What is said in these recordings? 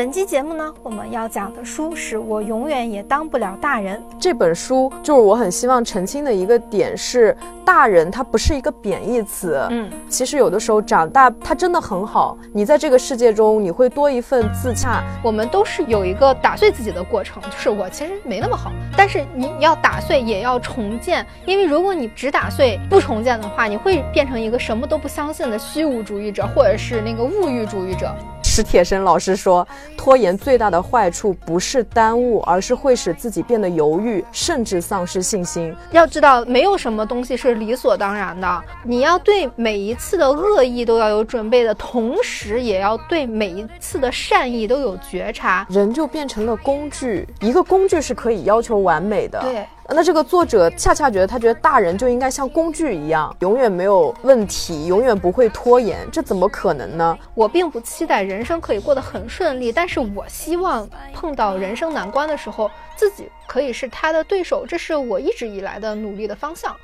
本期节目呢，我们要讲的书是我永远也当不了大人。这本书就是我很希望澄清的一个点是，大人它不是一个贬义词。嗯，其实有的时候长大它真的很好，你在这个世界中你会多一份自洽。我们都是有一个打碎自己的过程，就是我其实没那么好，但是你要打碎也要重建，因为如果你只打碎不重建的话，你会变成一个什么都不相信的虚无主义者，或者是那个物欲主义者。史铁生老师说，拖延最大的坏处不是耽误，而是会使自己变得犹豫，甚至丧失信心。要知道，没有什么东西是理所当然的。你要对每一次的恶意都要有准备的同时，也要对每一次的善意都有觉察。人就变成了工具，一个工具是可以要求完美的。对。那这个作者恰恰觉得，他觉得大人就应该像工具一样，永远没有问题，永远不会拖延，这怎么可能呢？我并不期待人生可以过得很顺利，但是我希望碰到人生难关的时候，自己可以是他的对手，这是我一直以来的努力的方向。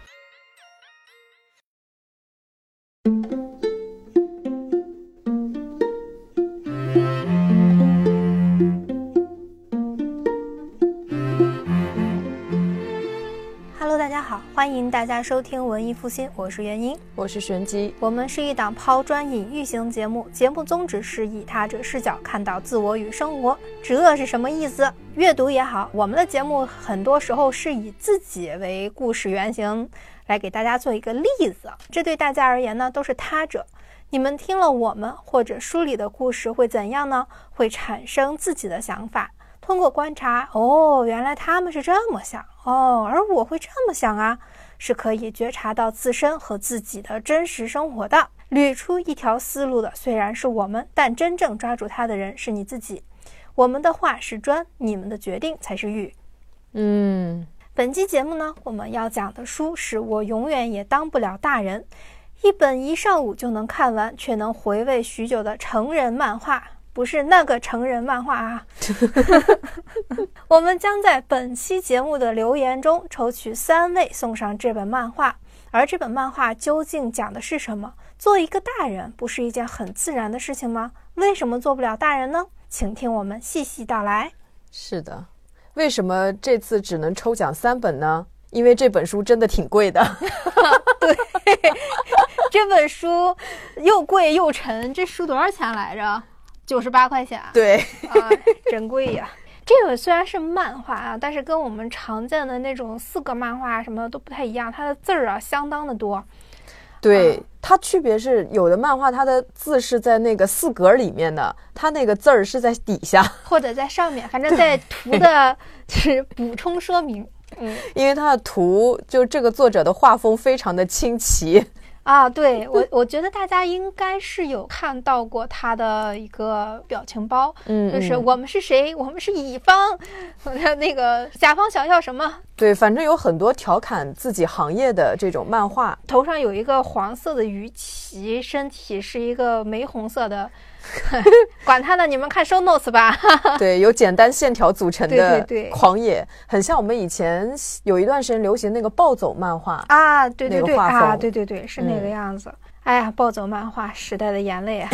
好，欢迎大家收听文艺复兴，我是袁英，我是玄机。我们是一档抛砖引玉型节目，节目宗旨是以他者视角看到自我与生活。这是什么意思？阅读也好，我们的节目很多时候是以自己为故事原型来给大家做一个例子，这对大家而言呢都是他者。你们听了我们或者书里的故事会怎样呢？会产生自己的想法。通过观察，哦，原来他们是这么想，哦，而我会这么想啊，是可以觉察到自身和自己的真实生活的，捋出一条思路的。虽然是我们，但真正抓住它的人是你自己。我们的话是砖，你们的决定才是玉。嗯，本期节目呢，我们要讲的书是我永远也当不了大人，一本一上午就能看完，却能回味许久的成人漫画。不是那个成人漫画啊！我们将在本期节目的留言中抽取三位送上这本漫画。而这本漫画究竟讲的是什么？做一个大人不是一件很自然的事情吗？为什么做不了大人呢？请听我们细细道来。是的，为什么这次只能抽奖三本呢？因为这本书真的挺贵的。对，这本书又贵又沉。这书多少钱来着？九十八块钱啊，对，啊，真贵呀！这个虽然是漫画啊，但是跟我们常见的那种四格漫画什么都不太一样，它的字儿啊相当的多。对，它区别是有的漫画它的字是在那个四格里面的，它那个字儿是在底下或者在上面，反正在图的就是补充说明。嗯，因为它的图就这个作者的画风非常的清奇。啊，对 我，我觉得大家应该是有看到过他的一个表情包，嗯，就是我们是谁？我们是乙方，那个甲方想要什么？对，反正有很多调侃自己行业的这种漫画，头上有一个黄色的鱼鳍，身体是一个玫红色的。管他呢，你们看 show notes 吧。对，由简单线条组成的狂野，很像我们以前有一段时间流行那个暴走漫画啊，对对对啊，对对对，是那个样子。哎呀，暴走漫画时代的眼泪啊！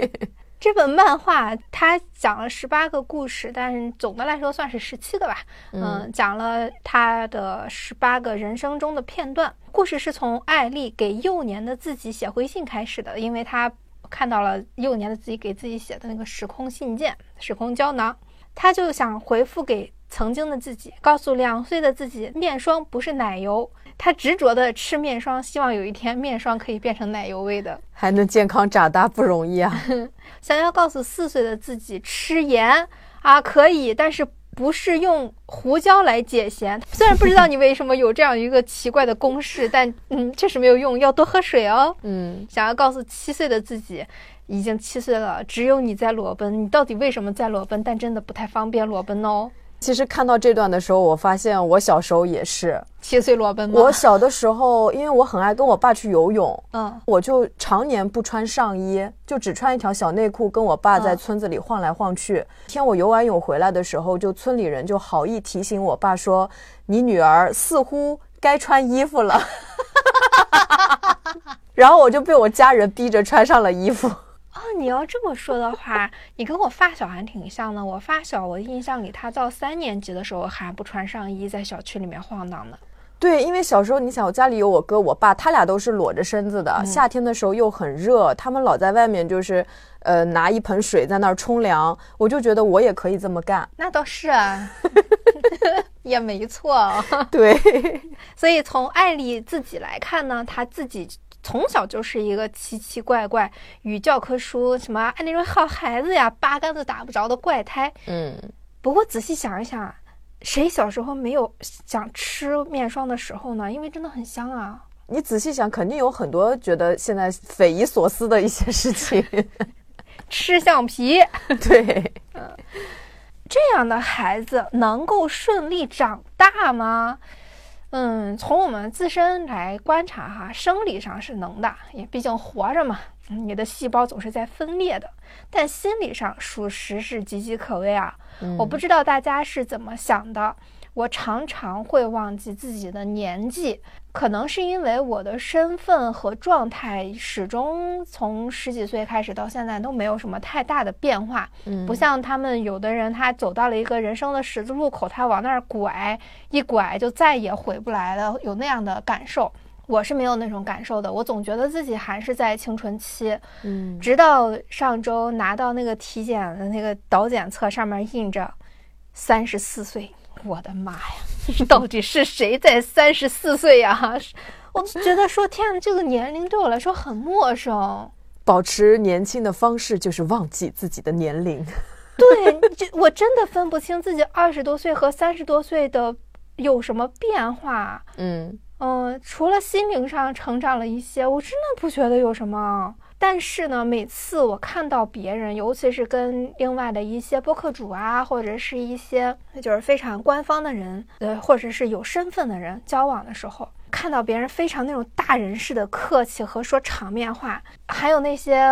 这本漫画它讲了十八个故事，但是总的来说算是十七个吧。嗯，讲了他的十八个人生中的片段。故事是从艾丽给幼年的自己写回信开始的，因为他。看到了幼年的自己给自己写的那个时空信件、时空胶囊，他就想回复给曾经的自己，告诉两岁的自己，面霜不是奶油。他执着的吃面霜，希望有一天面霜可以变成奶油味的，还能健康长大，不容易啊！想要告诉四岁的自己，吃盐啊可以，但是。不是用胡椒来解咸，虽然不知道你为什么有这样一个奇怪的公式，但嗯，确实没有用，要多喝水哦。嗯，想要告诉七岁的自己，已经七岁了，只有你在裸奔，你到底为什么在裸奔？但真的不太方便裸奔哦。其实看到这段的时候，我发现我小时候也是七岁裸奔吗？我小的时候，因为我很爱跟我爸去游泳，嗯，我就常年不穿上衣，就只穿一条小内裤，跟我爸在村子里晃来晃去。天我游完泳回来的时候，就村里人就好意提醒我爸说：“你女儿似乎该穿衣服了。” 然后我就被我家人逼着穿上了衣服。哦，你要这么说的话，你跟我发小还挺像的。我发小，我印象里他到三年级的时候还不穿上衣，在小区里面晃荡呢。对，因为小时候你想，我家里有我哥我爸，他俩都是裸着身子的。夏天的时候又很热，他们老在外面就是，呃，拿一盆水在那儿冲凉。我就觉得我也可以这么干。那倒是，啊，也没错。对，所以从艾丽自己来看呢，她自己从小就是一个奇奇怪怪，与教科书什么那种好孩子呀八竿子打不着的怪胎。嗯，不过仔细想一想。谁小时候没有想吃面霜的时候呢？因为真的很香啊！你仔细想，肯定有很多觉得现在匪夷所思的一些事情。吃橡皮，对，嗯，这样的孩子能够顺利长大吗？嗯，从我们自身来观察哈，生理上是能的，也毕竟活着嘛。你的细胞总是在分裂的，但心理上属实是岌岌可危啊！我不知道大家是怎么想的，我常常会忘记自己的年纪，可能是因为我的身份和状态始终从十几岁开始到现在都没有什么太大的变化，不像他们有的人，他走到了一个人生的十字路口，他往那儿拐一拐就再也回不来了，有那样的感受。我是没有那种感受的，我总觉得自己还是在青春期，嗯，直到上周拿到那个体检的那个导检册，上面印着三十四岁，我的妈呀，到底是谁在三十四岁呀？我就觉得说，天，这个年龄对我来说很陌生。保持年轻的方式就是忘记自己的年龄。对，这我真的分不清自己二十多岁和三十多岁的有什么变化。嗯。嗯，除了心灵上成长了一些，我真的不觉得有什么。但是呢，每次我看到别人，尤其是跟另外的一些播客主啊，或者是一些就是非常官方的人，呃，或者是有身份的人交往的时候，看到别人非常那种大人式的客气和说场面话，还有那些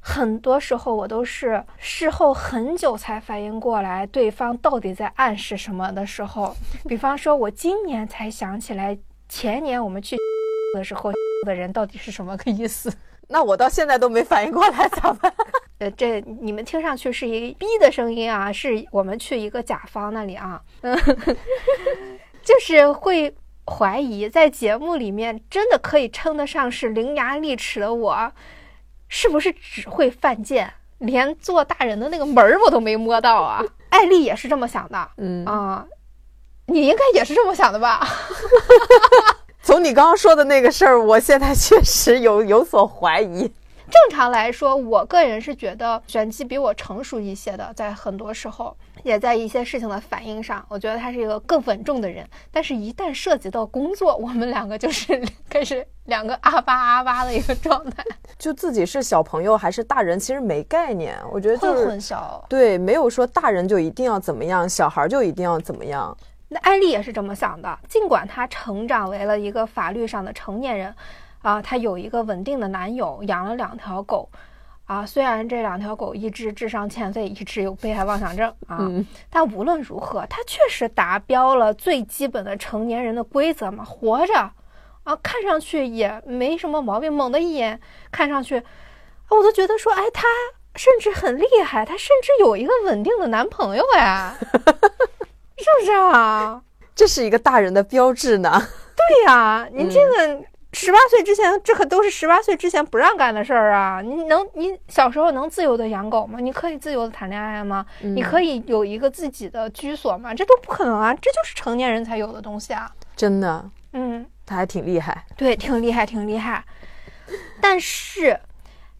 很多时候我都是事后很久才反应过来对方到底在暗示什么的时候，比方说，我今年才想起来。前年我们去 的时候 的人到底是什么个意思？那我到现在都没反应过来，咋办？呃，这你们听上去是一个逼的声音啊，是我们去一个甲方那里啊，嗯，就是会怀疑在节目里面真的可以称得上是伶牙俐齿的我，是不是只会犯贱，连做大人的那个门儿我都没摸到啊？艾丽也是这么想的，嗯啊。你应该也是这么想的吧？从你刚刚说的那个事儿，我现在确实有有所怀疑。正常来说，我个人是觉得玄机比我成熟一些的，在很多时候，也在一些事情的反应上，我觉得他是一个更稳重的人。但是，一旦涉及到工作，我们两个就是开始两个阿巴阿巴的一个状态。就自己是小朋友还是大人，其实没概念。我觉得会混淆。对，没有说大人就一定要怎么样，小孩就一定要怎么样。那艾丽也是这么想的，尽管她成长为了一个法律上的成年人，啊，她有一个稳定的男友，养了两条狗，啊，虽然这两条狗一只智商欠费，一只有被害妄想症啊，但无论如何，她确实达标了最基本的成年人的规则嘛，活着，啊，看上去也没什么毛病，猛的一眼看上去，我都觉得说，哎，她甚至很厉害，她甚至有一个稳定的男朋友哎。是不是啊？这是一个大人的标志呢。对呀，你这个十八岁之前，这可都是十八岁之前不让干的事儿啊！你能，你小时候能自由的养狗吗？你可以自由的谈恋爱吗？你可以有一个自己的居所吗？这都不可能啊！这就是成年人才有的东西啊！真的，嗯，他还挺厉害，对，挺厉害，挺厉害。但是，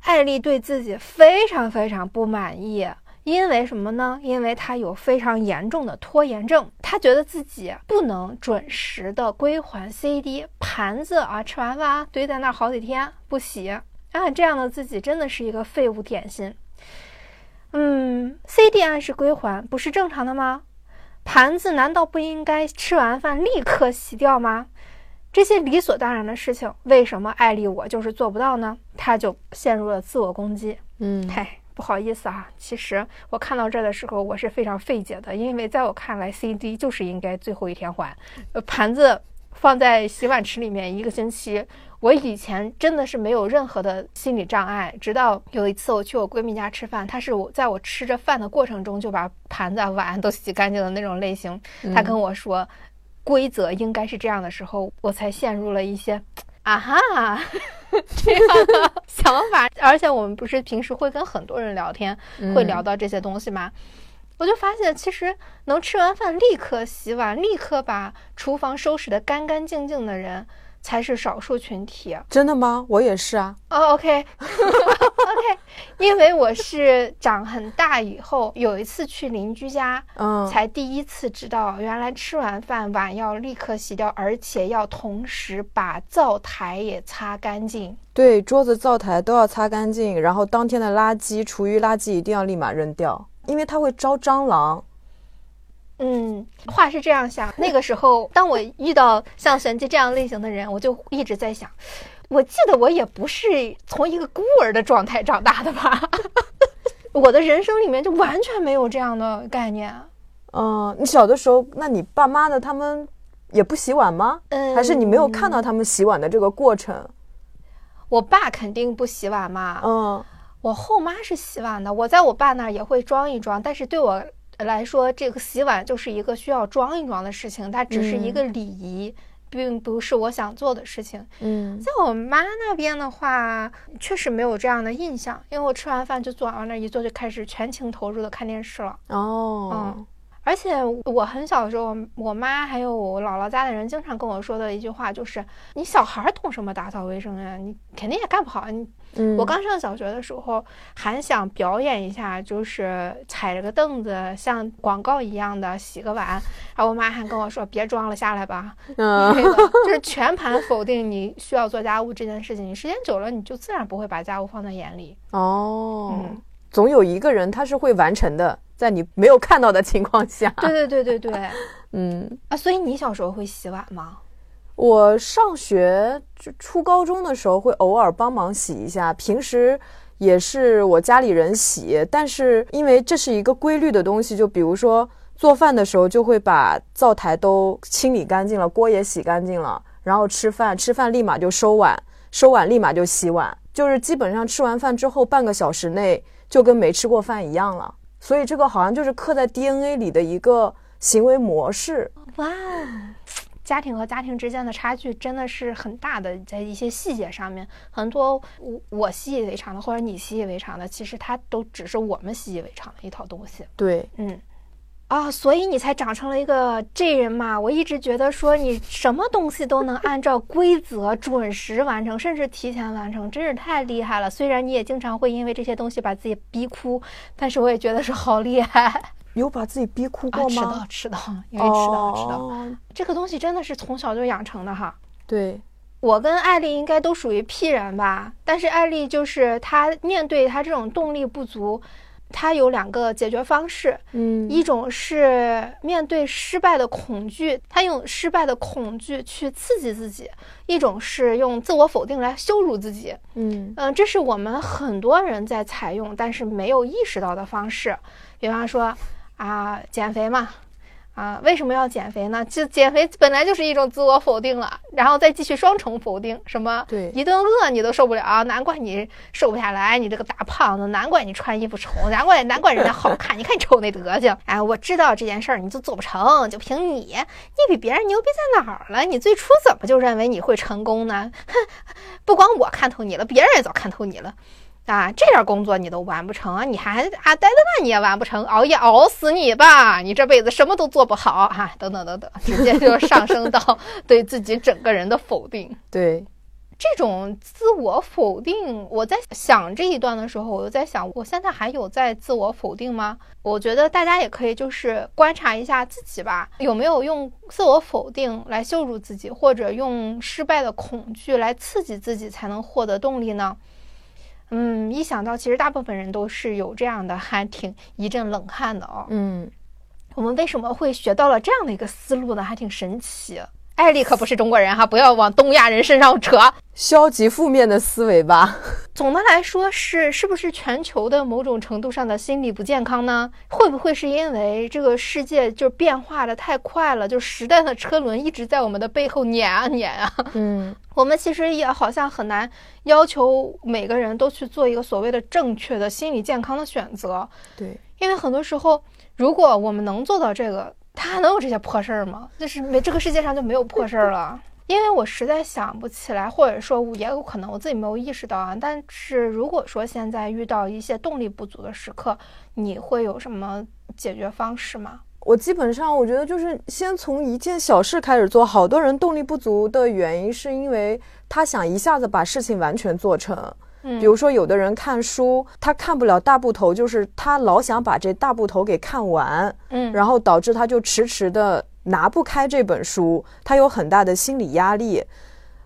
艾丽对自己非常非常不满意。因为什么呢？因为他有非常严重的拖延症，他觉得自己不能准时的归还 CD 盘子啊，吃完饭堆在那儿好几天不洗啊，这样的自己真的是一个废物点心。嗯，CD 按时归还不是正常的吗？盘子难道不应该吃完饭立刻洗掉吗？这些理所当然的事情，为什么艾丽我就是做不到呢？他就陷入了自我攻击。嗯，嗨。不好意思啊，其实我看到这的时候，我是非常费解的，因为在我看来，CD 就是应该最后一天还，呃，盘子放在洗碗池里面一个星期。我以前真的是没有任何的心理障碍，直到有一次我去我闺蜜家吃饭，她是我在我吃着饭的过程中就把盘子啊碗都洗干净的那种类型。她跟我说，规则应该是这样的时候，我才陷入了一些啊哈 这样的想法。而且我们不是平时会跟很多人聊天，会聊到这些东西吗？我就发现，其实能吃完饭立刻洗碗、立刻把厨房收拾得干干净净的人。才是少数群体，真的吗？我也是啊。哦，OK，OK，因为我是长很大以后，有一次去邻居家，嗯，才第一次知道，原来吃完饭碗要立刻洗掉，而且要同时把灶台也擦干净。对，桌子、灶台都要擦干净，然后当天的垃圾、厨余垃圾一定要立马扔掉，因为它会招蟑螂。嗯，话是这样想。那个时候，当我遇到像玄机这样类型的人，我就一直在想，我记得我也不是从一个孤儿的状态长大的吧？我的人生里面就完全没有这样的概念。嗯，你小的时候，那你爸妈的他们也不洗碗吗？嗯，还是你没有看到他们洗碗的这个过程？我爸肯定不洗碗嘛。嗯，我后妈是洗碗的，我在我爸那儿也会装一装，但是对我。来说，这个洗碗就是一个需要装一装的事情，它只是一个礼仪，并不是我想做的事情。嗯，在我妈那边的话，确实没有这样的印象，因为我吃完饭就坐往那一坐，就开始全情投入的看电视了。哦，嗯。而且我很小的时候，我妈还有我姥姥家的人经常跟我说的一句话就是：“你小孩懂什么打扫卫生呀？你肯定也干不好。”你，我刚上小学的时候还想表演一下，就是踩着个凳子像广告一样的洗个碗，然后我妈还跟我说：“别装了，下来吧。”嗯，就是全盘否定你需要做家务这件事情。你时间久了，你就自然不会把家务放在眼里。哦，嗯，总有一个人他是会完成的。在你没有看到的情况下，对对对对对，嗯啊，所以你小时候会洗碗吗？我上学就初高中的时候会偶尔帮忙洗一下，平时也是我家里人洗。但是因为这是一个规律的东西，就比如说做饭的时候就会把灶台都清理干净了，锅也洗干净了，然后吃饭，吃饭立马就收碗，收碗立马就洗碗，就是基本上吃完饭之后半个小时内就跟没吃过饭一样了。所以这个好像就是刻在 DNA 里的一个行为模式。哇，家庭和家庭之间的差距真的是很大的，在一些细节上面，很多我我习以为常的，或者你习以为常的，其实它都只是我们习以为常的一套东西。对，嗯。啊，所以你才长成了一个这人嘛！我一直觉得说你什么东西都能按照规则准时完成，甚至提前完成，真是太厉害了。虽然你也经常会因为这些东西把自己逼哭，但是我也觉得是好厉害。有把自己逼哭过吗？迟到，迟到，因为迟到，迟到。这个东西真的是从小就养成的哈。对，我跟艾丽应该都属于 P 人吧，但是艾丽就是她面对她这种动力不足。他有两个解决方式，嗯，一种是面对失败的恐惧，他用失败的恐惧去刺激自己；一种是用自我否定来羞辱自己，嗯嗯，这是我们很多人在采用但是没有意识到的方式。比方说啊，减肥嘛。啊，为什么要减肥呢？就减肥本来就是一种自我否定了，然后再继续双重否定，什么？对，一顿饿你都受不了，难怪你瘦不下来，你这个大胖子，难怪你穿衣服丑，难怪难怪人家好看，你看你瞅那德行。哎，我知道这件事儿你就做不成就凭你，你比别人牛逼在哪儿了？你最初怎么就认为你会成功呢？哼，不光我看透你了，别人也早看透你了。啊，这点工作你都完不成啊？你还啊待在那你也完不成，熬夜熬死你吧！你这辈子什么都做不好啊！等等等等，直接就上升到 对自己整个人的否定。对，这种自我否定，我在想这一段的时候，我就在想，我现在还有在自我否定吗？我觉得大家也可以就是观察一下自己吧，有没有用自我否定来羞辱自己，或者用失败的恐惧来刺激自己，才能获得动力呢？嗯，一想到其实大部分人都是有这样的，还挺一阵冷汗的哦。嗯，我们为什么会学到了这样的一个思路呢？还挺神奇。艾丽可不是中国人哈，不要往东亚人身上扯。消极负面的思维吧。总的来说是是不是全球的某种程度上的心理不健康呢？会不会是因为这个世界就变化的太快了，就时代的车轮一直在我们的背后碾啊碾啊？嗯，我们其实也好像很难要求每个人都去做一个所谓的正确的心理健康的选择。对，因为很多时候，如果我们能做到这个。他还能有这些破事儿吗？就是没这个世界上就没有破事儿了。因为我实在想不起来，或者说也有可能我自己没有意识到啊。但是如果说现在遇到一些动力不足的时刻，你会有什么解决方式吗？我基本上我觉得就是先从一件小事开始做。好多人动力不足的原因是因为他想一下子把事情完全做成。比如说，有的人看书，他看不了大部头，就是他老想把这大部头给看完，嗯，然后导致他就迟迟的拿不开这本书，他有很大的心理压力。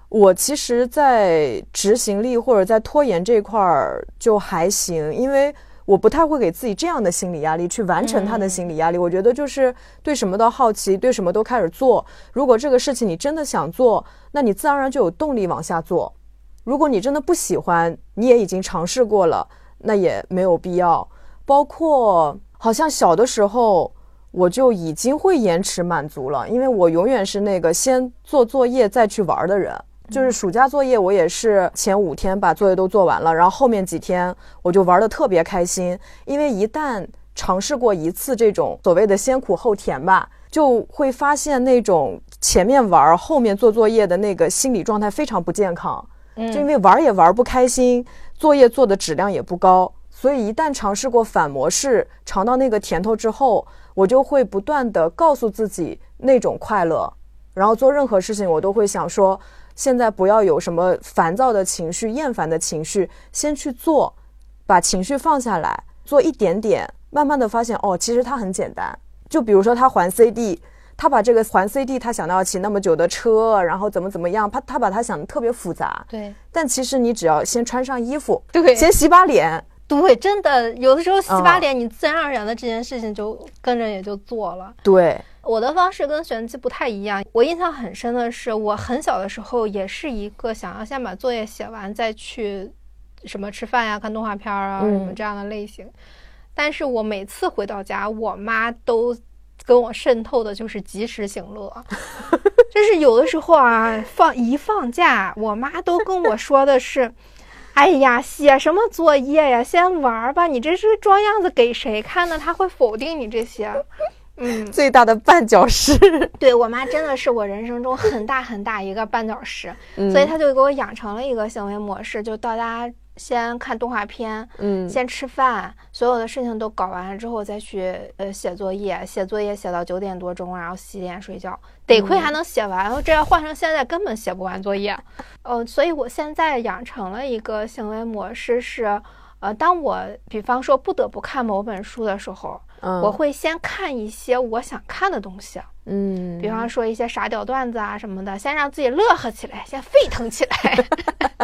我其实，在执行力或者在拖延这块儿就还行，因为我不太会给自己这样的心理压力去完成他的心理压力。我觉得就是对什么都好奇，对什么都开始做。如果这个事情你真的想做，那你自然而然就有动力往下做。如果你真的不喜欢，你也已经尝试过了，那也没有必要。包括好像小的时候，我就已经会延迟满足了，因为我永远是那个先做作业再去玩的人。就是暑假作业，我也是前五天把作业都做完了，然后后面几天我就玩的特别开心。因为一旦尝试过一次这种所谓的先苦后甜吧，就会发现那种前面玩后面做作业的那个心理状态非常不健康。就因为玩也玩不开心，作业做的质量也不高，所以一旦尝试过反模式，尝到那个甜头之后，我就会不断的告诉自己那种快乐，然后做任何事情我都会想说，现在不要有什么烦躁的情绪、厌烦的情绪，先去做，把情绪放下来，做一点点，慢慢的发现哦，其实它很简单。就比如说他还 CD。他把这个还 CD，他想到要骑那么久的车，然后怎么怎么样，他他把他想的特别复杂。对，但其实你只要先穿上衣服，对，先洗把脸，对，真的有的时候洗把脸，你自然而然的这件事情就跟着也就做了。对，我的方式跟玄机不太一样。我印象很深的是，我很小的时候也是一个想要先把作业写完再去什么吃饭呀、看动画片啊什么这样的类型。但是我每次回到家，我妈都。跟我渗透的就是及时行乐，就是有的时候啊，放一放假，我妈都跟我说的是：“ 哎呀，写什么作业呀，先玩吧，你这是装样子给谁看呢？他会否定你这些。”嗯，最大的绊脚石。对我妈真的是我人生中很大很大一个绊脚石，所以她就给我养成了一个行为模式，就到家。先看动画片，嗯，先吃饭，所有的事情都搞完了之后再去呃写作业，写作业写到九点多钟，然后洗脸睡觉，得亏还能写完，这要换成现在根本写不完作业，呃，所以我现在养成了一个行为模式是，呃，当我比方说不得不看某本书的时候，我会先看一些我想看的东西，嗯，比方说一些傻屌段子啊什么的，先让自己乐呵起来，先沸腾起来。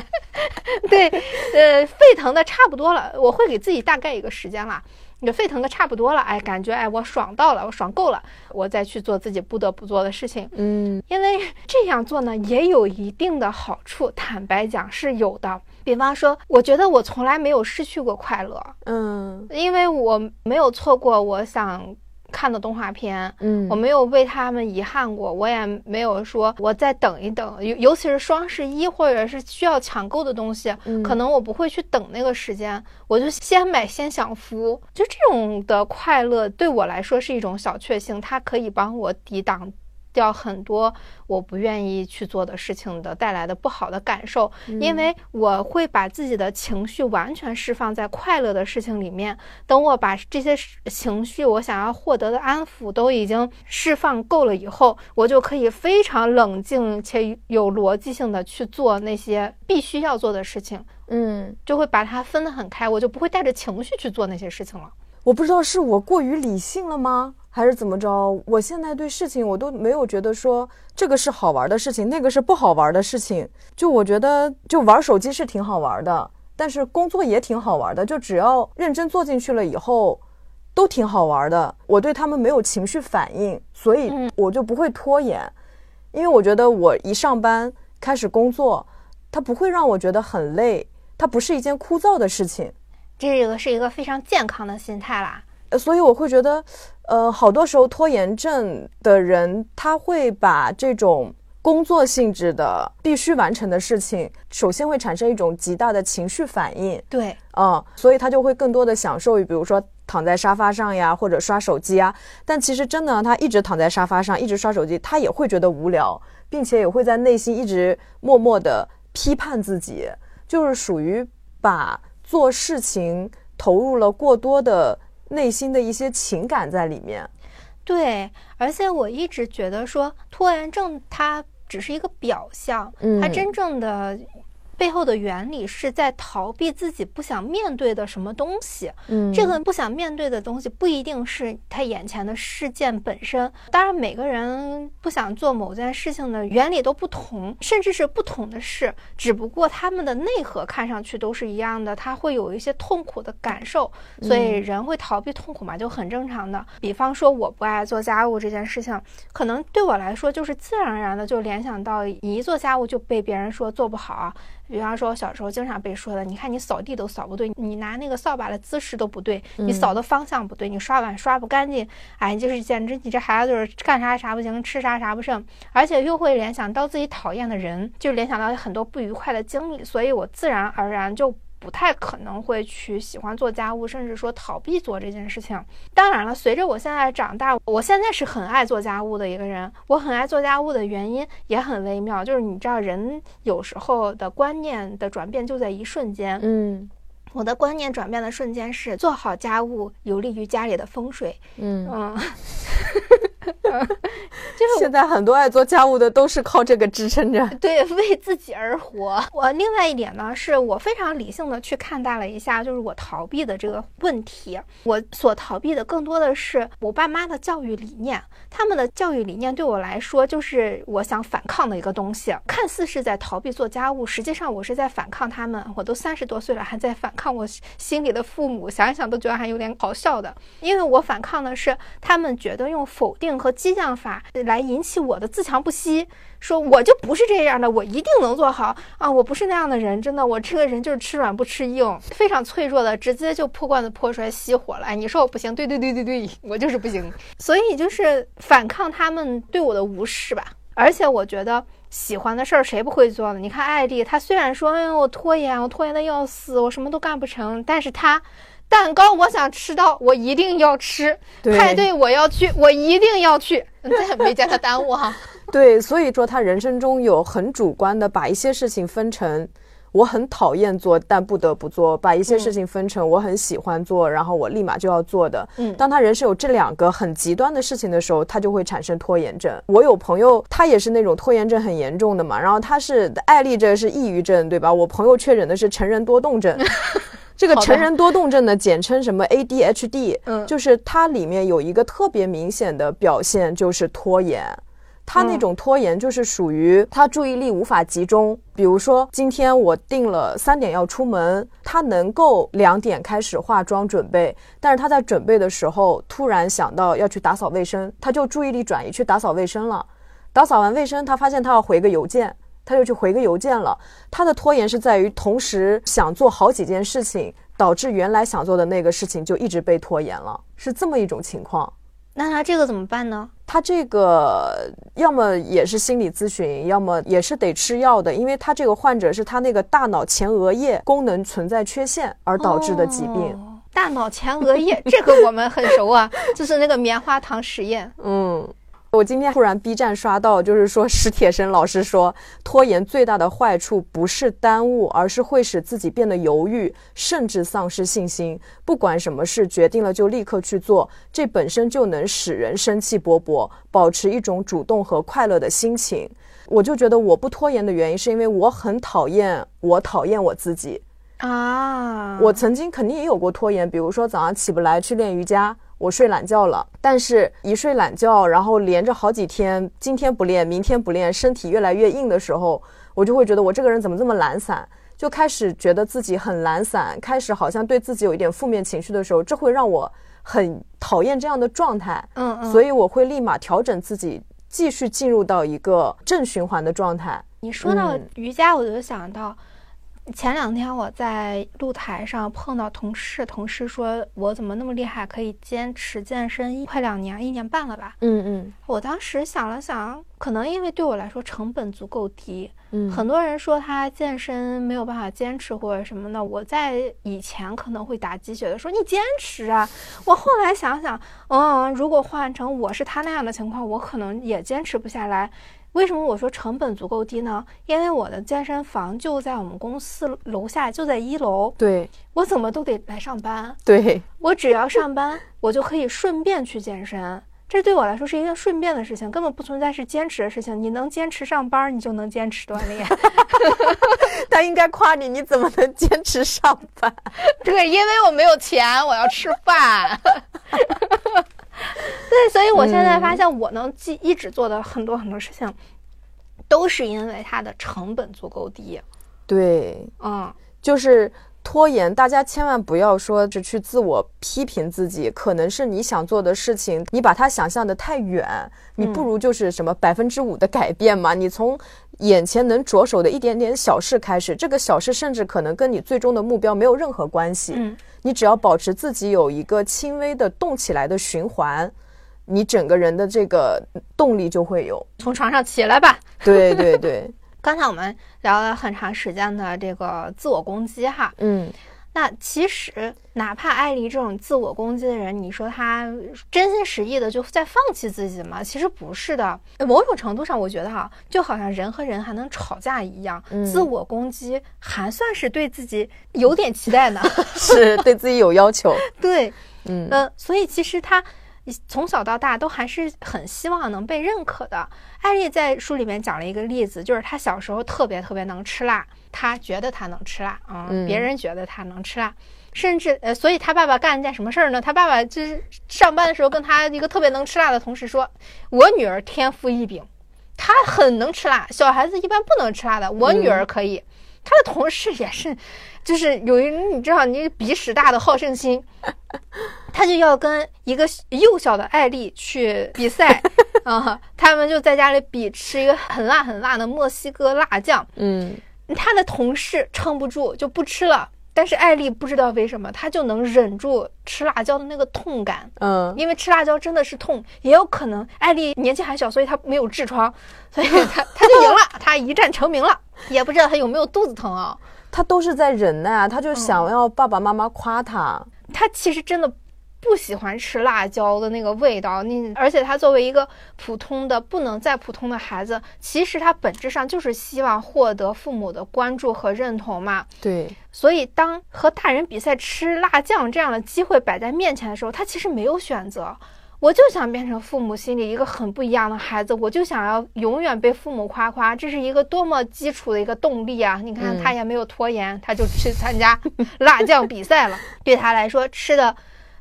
对，呃，沸腾的差不多了，我会给自己大概一个时间了。你沸腾的差不多了，哎，感觉哎，我爽到了，我爽够了，我再去做自己不得不做的事情。嗯，因为这样做呢，也有一定的好处。坦白讲是有的。比方说，我觉得我从来没有失去过快乐。嗯，因为我没有错过我想。看的动画片，嗯，我没有为他们遗憾过，我也没有说我再等一等，尤尤其是双十一或者是需要抢购的东西，可能我不会去等那个时间，我就先买先享福，就这种的快乐对我来说是一种小确幸，它可以帮我抵挡。掉很多我不愿意去做的事情的带来的不好的感受，因为我会把自己的情绪完全释放在快乐的事情里面。等我把这些情绪，我想要获得的安抚都已经释放够了以后，我就可以非常冷静且有逻辑性的去做那些必须要做的事情。嗯，就会把它分得很开，我就不会带着情绪去做那些事情了。我不知道是我过于理性了吗？还是怎么着？我现在对事情我都没有觉得说这个是好玩的事情，那个是不好玩的事情。就我觉得，就玩手机是挺好玩的，但是工作也挺好玩的。就只要认真做进去了以后，都挺好玩的。我对他们没有情绪反应，所以我就不会拖延。因为我觉得我一上班开始工作，它不会让我觉得很累，它不是一件枯燥的事情。这个是一个非常健康的心态啦。呃，所以我会觉得，呃，好多时候拖延症的人，他会把这种工作性质的必须完成的事情，首先会产生一种极大的情绪反应。对，嗯，所以他就会更多的享受于，比如说躺在沙发上呀，或者刷手机啊。但其实真的，他一直躺在沙发上，一直刷手机，他也会觉得无聊，并且也会在内心一直默默的批判自己，就是属于把做事情投入了过多的内心的一些情感在里面。对，而且我一直觉得说拖延症它只是一个表象，嗯它真正的背后的原理是在逃避自己不想面对的什么东西。嗯这个不想面对的东西不一定是他眼前的事件本身，当然每个人不想做某件事情的原理都不同，甚至是不同的事，只不过他们的内核看上去都是一样的，他会有一些痛苦的感受，所以人会逃避痛苦嘛，就很正常的。比方说我不爱做家务这件事情，可能对我来说就是自然而然的就联想到你一做家务就被别人说做不好啊。比方说，我小时候经常被说的，你看你扫地都扫不对，你拿那个扫把的姿势都不对，你扫的方向不对，你刷碗刷不干净，哎，就是简直你这孩子就是干啥啥不行，吃啥啥不剩，而且又会联想到自己讨厌的人，就联想到很多不愉快的经历，所以我自然而然就。不太可能会去喜欢做家务，甚至说逃避做这件事情。当然了，随着我现在长大，我现在是很爱做家务的一个人。我很爱做家务的原因也很微妙，就是你知道，人有时候的观念的转变就在一瞬间。嗯我的观念转变的瞬间是做好家务有利于家里的风水。嗯，嗯，就是现在很多爱做家务的都是靠这个支撑着。对，为自己而活。我另外一点呢，是我非常理性的去看待了一下，就是我逃避的这个问题。我所逃避的更多的是我爸妈的教育理念，他们的教育理念对我来说就是我想反抗的一个东西。看似是在逃避做家务，实际上我是在反抗他们。我都三十多岁了，还在反抗我心里的父母，想一想都觉得还有点搞笑的。因为我反抗的是他们觉得用否定和激将法来引起我的自强不息，说我就不是这样的，我一定能做好啊！我不是那样的人，真的，我这个人就是吃软不吃硬，非常脆弱的，直接就破罐子破摔熄火了。哎，你说我不行，对对对对对，我就是不行，所以就是反抗他们对我的无视吧。而且我觉得喜欢的事儿谁不会做呢？你看艾丽，她虽然说，哎，我拖延，我拖延的要死，我什么都干不成，但是她蛋糕我想吃到，我一定要吃；对派对我要去，我一定要去。这也没见他耽误哈。对，所以说他人生中有很主观的把一些事情分成我很讨厌做但不得不做，把一些事情分成我很喜欢做，然后我立马就要做的。嗯当他人生有这两个很极端的事情的时候，他就会产生拖延症。我有朋友，他也是那种拖延症很严重的嘛，然后他是艾丽这是抑郁症，对吧？我朋友确诊的是成人多动症。这个成人多动症呢，简称什么 ADHD，嗯就是它里面有一个特别明显的表现，就是拖延。他那种拖延就是属于他注意力无法集中，比如说今天我定了三点要出门，他能够两点开始化妆准备，但是他在准备的时候突然想到要去打扫卫生，他就注意力转移去打扫卫生了。打扫完卫生，他发现他要回个邮件，他就去回个邮件了。他的拖延是在于同时想做好几件事情，导致原来想做的那个事情就一直被拖延了，是这么一种情况。那他这个怎么办呢？他这个要么也是心理咨询，要么也是得吃药的，因为他这个患者是他那个大脑前额叶功能存在缺陷而导致的疾病。哦大脑前额叶，这个我们很熟啊，就是那个棉花糖实验。嗯，我今天突然 B 站刷到，就是说史铁生老师说，拖延最大的坏处不是耽误，而是会使自己变得犹豫，甚至丧失信心。不管什么事，决定了就立刻去做，这本身就能使人生气勃勃，保持一种主动和快乐的心情。我就觉得我不拖延的原因，是因为我很讨厌我讨厌我自己。啊，我曾经肯定也有过拖延，比如说早上起不来去练瑜伽，我睡懒觉了，但是一睡懒觉，然后连着好几天，今天不练，明天不练，身体越来越硬的时候，我就会觉得我这个人怎么这么懒散，就开始觉得自己很懒散，开始好像对自己有一点负面情绪的时候，这会让我很讨厌这样的状态，嗯嗯，所以我会立马调整自己继续进入到一个正循环的状态。你说到瑜伽，我就想到。前两天我在露台上碰到同事，同事说我怎么那么厉害，可以坚持健身快两年，一年半了吧？嗯嗯。我当时想了想，可能因为对我来说成本足够低。嗯。很多人说他健身没有办法坚持或者什么的，我在以前可能会打鸡血的说你坚持啊。我后来想想，嗯，如果换成我是他那样的情况，我可能也坚持不下来。为什么我说成本足够低呢？因为我的健身房就在我们公司楼下，就在一楼。对，我怎么都得来上班。对，我只要上班，我就可以顺便去健身。这对我来说是一件顺便的事情，根本不存在是坚持的事情。你能坚持上班，你就能坚持锻炼。他应该夸你，你怎么能坚持上班？对，因为我没有钱，我要吃饭。对，所以我现在发现，我能记一直做的很多很多事情，都是因为它的成本足够低。对，嗯，就是拖延，大家千万不要说是去自我批评自己，可能是你想做的事情，你把它想象的太远，你不如就是什么百分之五的改变嘛，你从眼前能着手的一点点小事开始，这个小事甚至可能跟你最终的目标没有任何关系。嗯，你只要保持自己有一个轻微的动起来的循环。你整个人的这个动力就会有，从床上起来吧。对 对对，刚才我们聊了很长时间的这个自我攻击哈，嗯，那其实哪怕艾丽这种自我攻击的人，你说他真心实意的就在放弃自己吗？其实不是的，某种程度上，我觉得哈，就好像人和人还能吵架一样，自我攻击还算是对自己有点期待呢，是对自己有要求，对，嗯。呃，所以其实他。从小到大都还是很希望能被认可的。艾丽在书里面讲了一个例子，就是她小时候特别特别能吃辣，她觉得她能吃辣啊，别人觉得她能吃辣，甚至呃，所以她爸爸干一件什么事儿呢？她爸爸就是上班的时候跟她一个特别能吃辣的同事说：“我女儿天赋异禀，她很能吃辣，小孩子一般不能吃辣的，我女儿可以。”她的同事也是，就是有一你知道，你鼻屎大的好胜心，他就要跟一个幼小的艾丽去比赛 啊。他们就在家里比吃一个很辣很辣的墨西哥辣酱。嗯，他的同事撑不住就不吃了，但是艾丽不知道为什么，她就能忍住吃辣椒的那个痛感。嗯，因为吃辣椒真的是痛，也有可能艾丽年纪还小，所以她没有痔疮，所以她她就赢了，她一战成名了。也不知道她有没有肚子疼啊？他都是在忍耐，他就想要爸爸妈妈夸他。他其实真的不喜欢吃辣椒的那个味道。你而且他作为一个普通的不能再普通的孩子，其实他本质上就是希望获得父母的关注和认同嘛。对。所以当和大人比赛吃辣酱这样的机会摆在面前的时候，他其实没有选择。我就想变成父母心里一个很不一样的孩子，我就想要永远被父母夸夸，这是一个多么基础的一个动力啊！你看他也没有拖延，他就去参加 辣酱比赛了。对他来说，吃的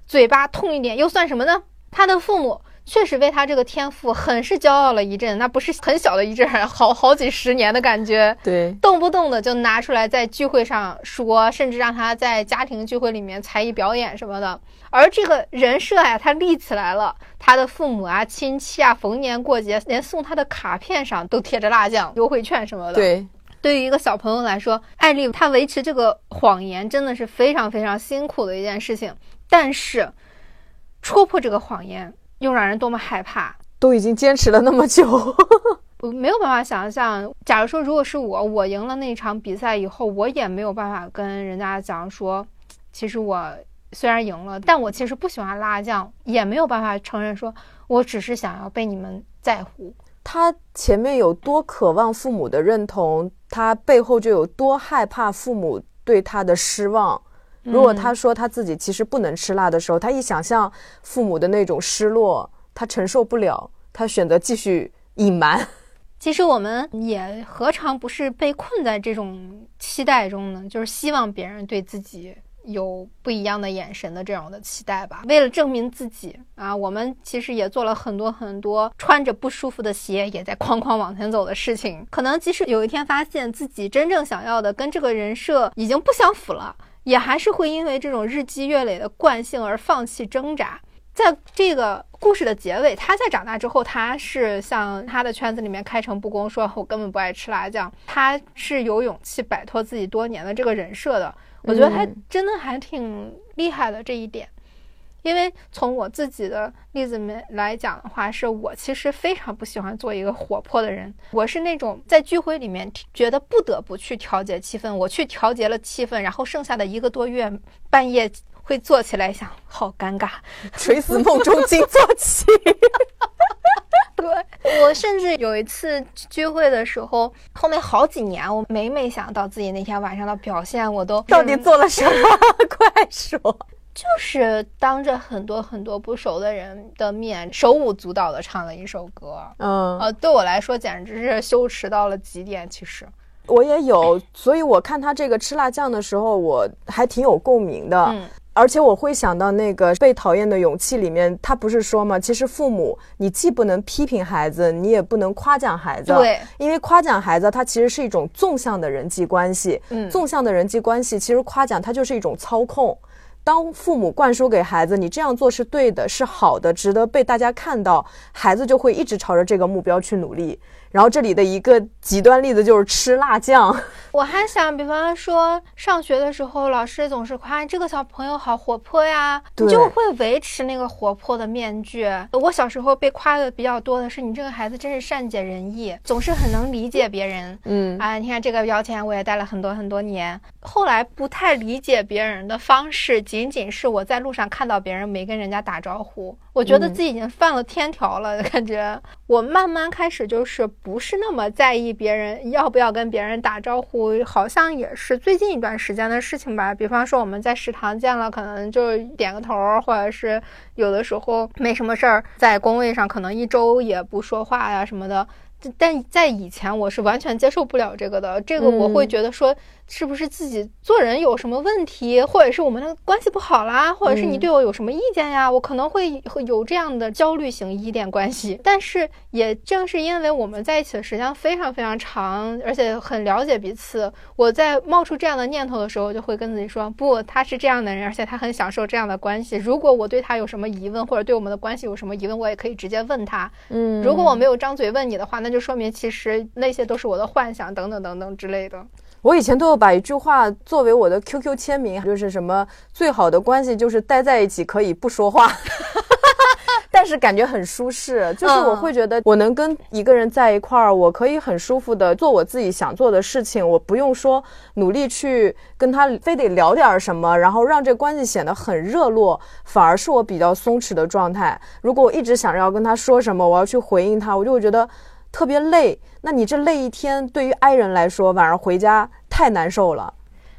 嘴巴痛一点又算什么呢？他的父母。确实为他这个天赋很是骄傲了一阵，那不是很小的一阵，好好几十年的感觉。对，动不动的就拿出来在聚会上说，甚至让他在家庭聚会里面才艺表演什么的。而这个人设呀，他立起来了，他的父母啊、亲戚啊，逢年过节连送他的卡片上都贴着辣酱优惠券什么的。对，对于一个小朋友来说，艾丽她维持这个谎言真的是非常非常辛苦的一件事情，但是戳破这个谎言。又让人多么害怕！都已经坚持了那么久，我没有办法想象。假如说，如果是我，我赢了那场比赛以后，我也没有办法跟人家讲说，其实我虽然赢了，但我其实不喜欢辣酱，也没有办法承认说我只是想要被你们在乎。他前面有多渴望父母的认同，他背后就有多害怕父母对他的失望。如果他说他自己其实不能吃辣的时候，他一想象父母的那种失落，他承受不了，他选择继续隐瞒。其实我们也何尝不是被困在这种期待中呢？就是希望别人对自己有不一样的眼神的这样的期待吧。为了证明自己啊，我们其实也做了很多很多穿着不舒服的鞋也在哐哐往前走的事情。可能即使有一天发现自己真正想要的跟这个人设已经不相符了。也还是会因为这种日积月累的惯性而放弃挣扎。在这个故事的结尾，他在长大之后，他是向他的圈子里面开诚布公，说我根本不爱吃辣酱。他是有勇气摆脱自己多年的这个人设的。我觉得他真的还挺厉害的这一点。因为从我自己的例子面来讲的话，是我其实非常不喜欢做一个活泼的人。我是那种在聚会里面觉得不得不去调节气氛，我去调节了气氛，然后剩下的一个多月半夜会坐起来想，好尴尬，垂死梦中惊坐起。对我甚至有一次聚会的时候，后面好几年，我每每想到自己那天晚上的表现，我都到底做了什么？快说。就是当着很多很多不熟的人的面，手舞足蹈的唱了一首歌。嗯，呃，对我来说简直是羞耻到了极点。其实我也有，所以我看他这个吃辣酱的时候，我还挺有共鸣的。嗯，而且我会想到那个被讨厌的勇气里面，他不是说吗？其实父母，你既不能批评孩子，你也不能夸奖孩子。对，因为夸奖孩子，它其实是一种纵向的人际关系。嗯，纵向的人际关系，其实夸奖它就是一种操控。当父母灌输给孩子，你这样做是对的，是好的，值得被大家看到，孩子就会一直朝着这个目标去努力。然后这里的一个极端例子就是吃辣酱。我还想，比方说上学的时候，老师总是夸这个小朋友好活泼呀，你就会维持那个活泼的面具。我小时候被夸的比较多的是，你这个孩子真是善解人意，总是很能理解别人。嗯啊，你看这个标签我也戴了很多很多年，后来不太理解别人的方式，仅仅是我在路上看到别人没跟人家打招呼，我觉得自己已经犯了天条了，感觉我慢慢开始就是不是那么在意别人要不要跟别人打招呼。好像也是最近一段时间的事情吧。比方说我们在食堂见了，可能就点个头，或者是有的时候没什么事儿，在工位上可能一周也不说话呀什么的。但在以前我是完全接受不了这个的，这个我会觉得说。是不是自己做人有什么问题，或者是我们的关系不好啦，或者是你对我有什么意见呀？我可能会会有这样的焦虑型依恋关系。但是也正是因为我们在一起的时间非常非常长，而且很了解彼此，我在冒出这样的念头的时候，就会跟自己说：不，他是这样的人，而且他很享受这样的关系。如果我对他有什么疑问，或者对我们的关系有什么疑问，我也可以直接问他。嗯，如果我没有张嘴问你的话，那就说明其实那些都是我的幻想，等等等等之类的。我以前都有把一句话作为我的 QQ 签名，就是什么最好的关系就是待在一起可以不说话，但是感觉很舒适。就是我会觉得我能跟一个人在一块儿，我可以很舒服的做我自己想做的事情，我不用说努力去跟他非得聊点什么，然后让这关系显得很热络，反而是我比较松弛的状态。如果我一直想着要跟他说什么，我要去回应他，我就会觉得。特别累，那你这累一天，对于爱人来说，晚上回家太难受了。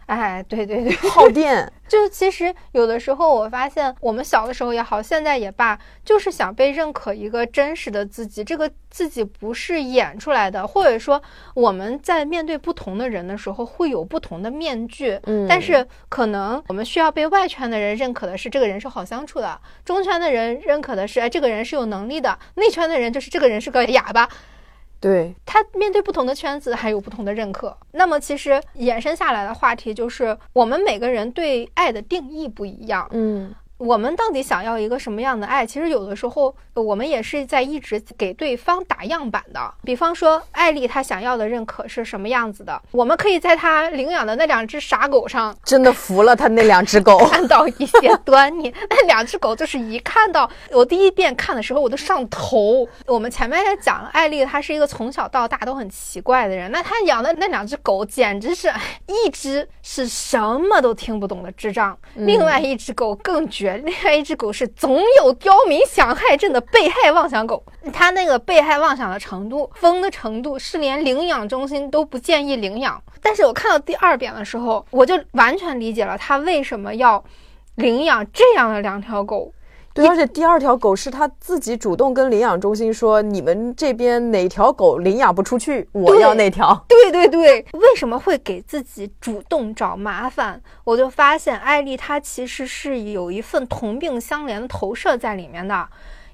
哎，对对对，耗电。就其实有的时候，我发现我们小的时候也好，现在也罢，就是想被认可一个真实的自己。这个自己不是演出来的，或者说我们在面对不同的人的时候，会有不同的面具。嗯，但是可能我们需要被外圈的人认可的是这个人是好相处的，中圈的人认可的是哎这个人是有能力的，内圈的人就是这个人是个哑巴。对他面对不同的圈子，还有不同的认可。那么，其实延伸下来的话题就是，我们每个人对爱的定义不一样。嗯。我们到底想要一个什么样的爱？其实有的时候，我们也是在一直给对方打样板的。比方说，艾丽她想要的认可是什么样子的？我们可以在她领养的那两只傻狗上，真的服了她那两只狗，看到一些端倪。那两只狗就是一看到我第一遍看的时候，我都上头。我们前面也讲了，艾丽她是一个从小到大都很奇怪的人。那她养的那两只狗，简直是一只是什么都听不懂的智障，另外一只狗更绝。另外一只狗是总有刁民想害朕的被害妄想狗，它那个被害妄想的程度、疯的程度是连领养中心都不建议领养。但是我看到第二遍的时候，我就完全理解了他为什么要领养这样的两条狗。对，而且第二条狗是他自己主动跟领养中心说：“你们这边哪条狗领养不出去，我要那条。”对对对，为什么会给自己主动找麻烦？我就发现艾丽她其实是有一份同病相怜的投射在里面的，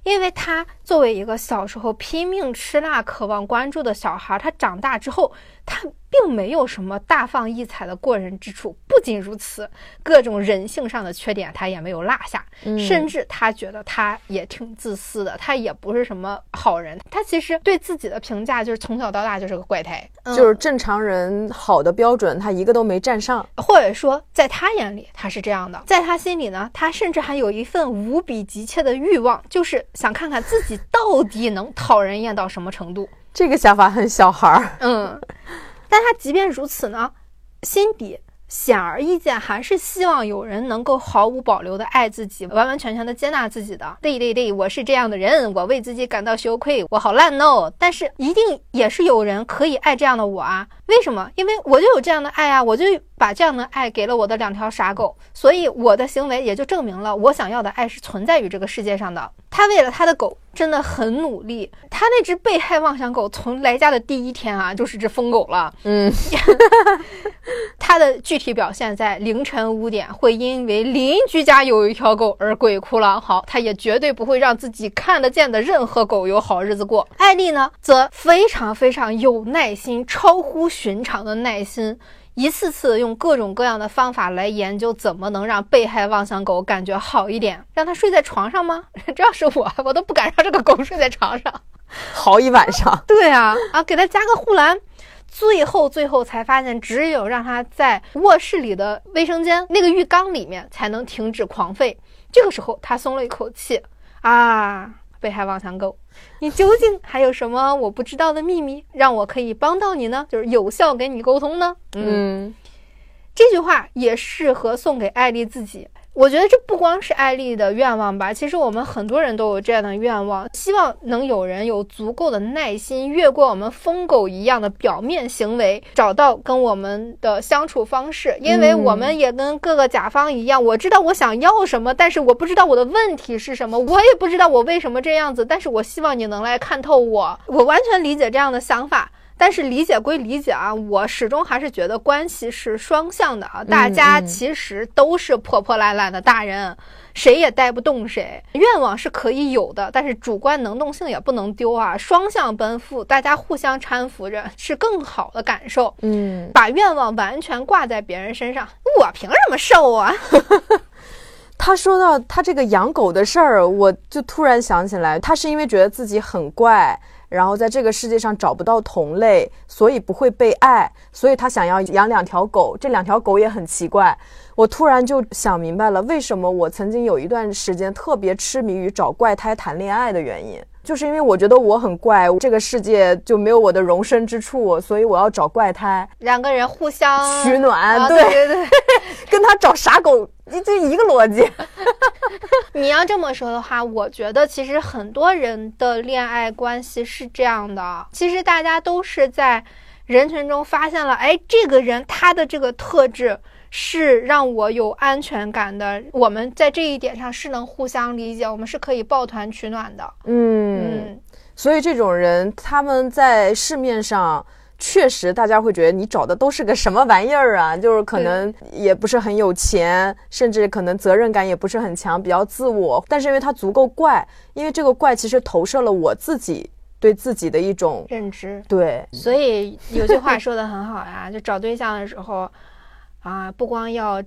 因为她作为一个小时候拼命吃辣、渴望关注的小孩，她长大之后他并没有什么大放异彩的过人之处。不仅如此，各种人性上的缺点他也没有落下，甚至他觉得他也挺自私的，他也不是什么好人。他其实对自己的评价就是从小到大就是个怪胎，就是正常人好的标准他一个都没占上，或者说在他眼里他是这样的，在他心里呢，他甚至还有一份无比急切的欲望，就是想看看自己到底能讨人厌到什么程度。这个想法很小孩儿，嗯，但他即便如此呢，心底显而易见还是希望有人能够毫无保留的爱自己，完完全全的接纳自己的。对对对，我是这样的人，我为自己感到羞愧，我好烂哦。但是一定也是有人可以爱这样的我啊？为什么？因为我就有这样的爱啊，我就把这样的爱给了我的两条傻狗，所以我的行为也就证明了我想要的爱是存在于这个世界上的。他为了他的狗真的很努力。他那只被害妄想狗从来家的第一天啊，就是只疯狗了。嗯，他的具体表现在凌晨五点会因为邻居家有一条狗而鬼哭狼嚎。他也绝对不会让自己看得见的任何狗有好日子过。艾丽呢，则非常非常有耐心，超乎寻常的耐心。一次次用各种各样的方法来研究怎么能让被害妄想狗感觉好一点，让它睡在床上吗？这要是我，我都不敢让这个狗睡在床上，嚎一晚上。对啊，啊，给它加个护栏。最后，最后才发现，只有让它在卧室里的卫生间那个浴缸里面才能停止狂吠。这个时候，他松了一口气啊。被害妄想狗，你究竟还有什么我不知道的秘密，让我可以帮到你呢？就是有效跟你沟通呢？嗯，这句话也适合送给艾丽自己。我觉得这不光是艾丽的愿望吧，其实我们很多人都有这样的愿望，希望能有人有足够的耐心，越过我们疯狗一样的表面行为，找到跟我们的相处方式。因为我们也跟各个甲方一样，我知道我想要什么，但是我不知道我的问题是什么，我也不知道我为什么这样子，但是我希望你能来看透我，我完全理解这样的想法。但是理解归理解啊，我始终还是觉得关系是双向的啊。大家其实都是破破烂烂的大人，谁也带不动谁。愿望是可以有的，但是主观能动性也不能丢啊。双向奔赴，大家互相搀扶着，是更好的感受。嗯，把愿望完全挂在别人身上，我凭什么受啊？他说到他这个养狗的事儿，我就突然想起来，他是因为觉得自己很怪。然后在这个世界上找不到同类，所以不会被爱，所以他想要养两条狗。这两条狗也很奇怪。我突然就想明白了，为什么我曾经有一段时间特别痴迷于找怪胎谈恋爱的原因，就是因为我觉得我很怪，这个世界就没有我的容身之处，所以我要找怪胎，两个人互相取暖。对对对，跟他找傻狗。这一个逻辑，你要这么说的话，我觉得其实很多人的恋爱关系是这样的。其实大家都是在人群中发现了，哎，这个人他的这个特质是让我有安全感的。我们在这一点上是能互相理解，我们是可以抱团取暖的。嗯，所以这种人他们在市面上。确实，大家会觉得你找的都是个什么玩意儿啊？就是可能也不是很有钱，甚至可能责任感也不是很强，比较自我。但是因为他足够怪，因为这个怪其实投射了我自己对自己的一种认知。对，所以有句话说的很好呀，就找对象的时候啊，不光要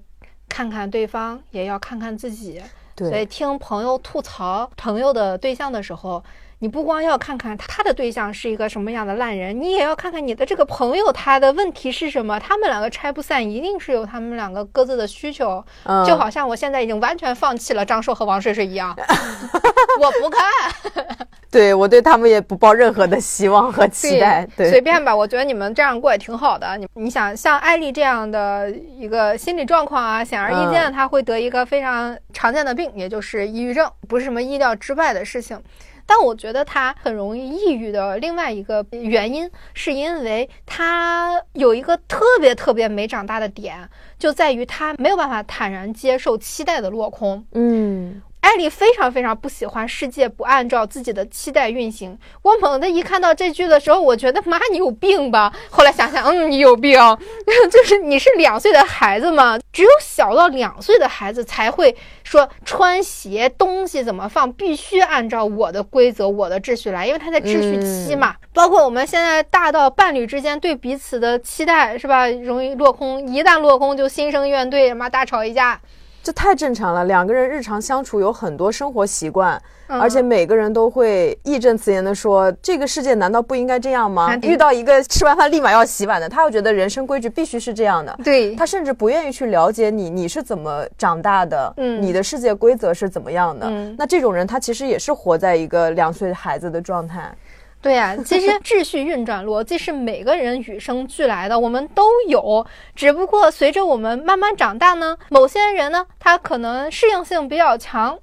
看看对方，也要看看自己。对，所以听朋友吐槽朋友的对象的时候。你不光要看看他的对象是一个什么样的烂人，你也要看看你的这个朋友他的问题是什么。他们两个拆不散，一定是有他们两个各自的需求。就好像我现在已经完全放弃了张硕和王睡睡一样，我不看。对我对他们也不抱任何的希望和期待。对，随便吧，我觉得你们这样过也挺好的。你你想像艾丽这样的一个心理状况啊，显而易见，他会得一个非常常见的病，也就是抑郁症，不是什么意料之外的事情。但我觉得他很容易抑郁的另外一个原因，是因为他有一个特别特别没长大的点，就在于他没有办法坦然接受期待的落空。嗯，艾丽非常非常不喜欢世界不按照自己的期待运行。我猛地一看到这句的时候，我觉得妈，你有病吧？后来想想，嗯，你有病，就是你是两岁的孩子嘛，只有小到两岁的孩子才会说穿鞋东西怎么放，必须按照我的规则、我的秩序来，因为他在秩序期嘛。包括我们现在大到伴侣之间对彼此的期待是吧，容易落空，一旦落空就心生怨怼，妈大吵一架。这太正常了，两个人日常相处有很多生活习惯，而且每个人都会义正辞严的说：“这个世界难道不应该这样吗？”遇到一个吃完饭立马要洗碗的，他又觉得人生规矩必须是这样的。对他甚至不愿意去了解你，你是怎么长大的，嗯，你的世界规则是怎么样的？那这种人他其实也是活在一个两岁孩子的状态。对呀，其实 秩序运转逻辑是每个人与生俱来的，我们都有。只不过随着我们慢慢长大呢，某些人呢，他可能适应性比较强，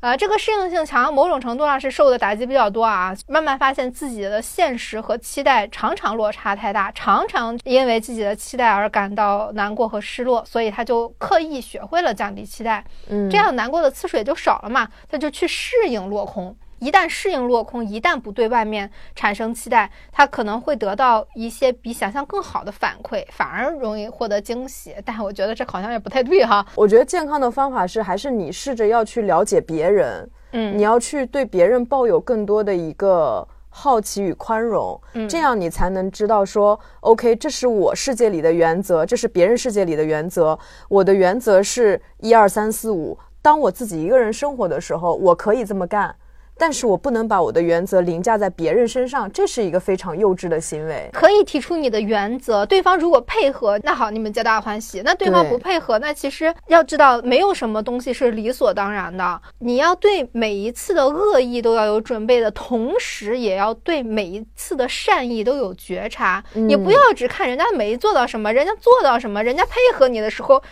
啊，这个适应性强，某种程度上是受的打击比较多啊。慢慢发现自己的现实和期待常常落差太大，常常因为自己的期待而感到难过和失落，所以他就刻意学会了降低期待，嗯，这样难过的次数也就少了嘛，他就去适应落空。一旦适应落空，一旦不对外面产生期待，他可能会得到一些比想象更好的反馈，反而容易获得惊喜。但我觉得这好像也不太对哈。我觉得健康的方法是，还是你试着要去了解别人，嗯，你要去对别人抱有更多的一个好奇与宽容，嗯，这样你才能知道说，OK，这是我世界里的原则，这是别人世界里的原则。我的原则是一二三四五。当我自己一个人生活的时候，我可以这么干。但是我不能把我的原则凌驾在别人身上，这是一个非常幼稚的行为。可以提出你的原则，对方如果配合，那好，你们皆大欢喜。那对方不配合，那其实要知道，没有什么东西是理所当然的。你要对每一次的恶意都要有准备的同时，也要对每一次的善意都有觉察。你不要只看人家没做到什么，人家做到什么，人家配合你的时候。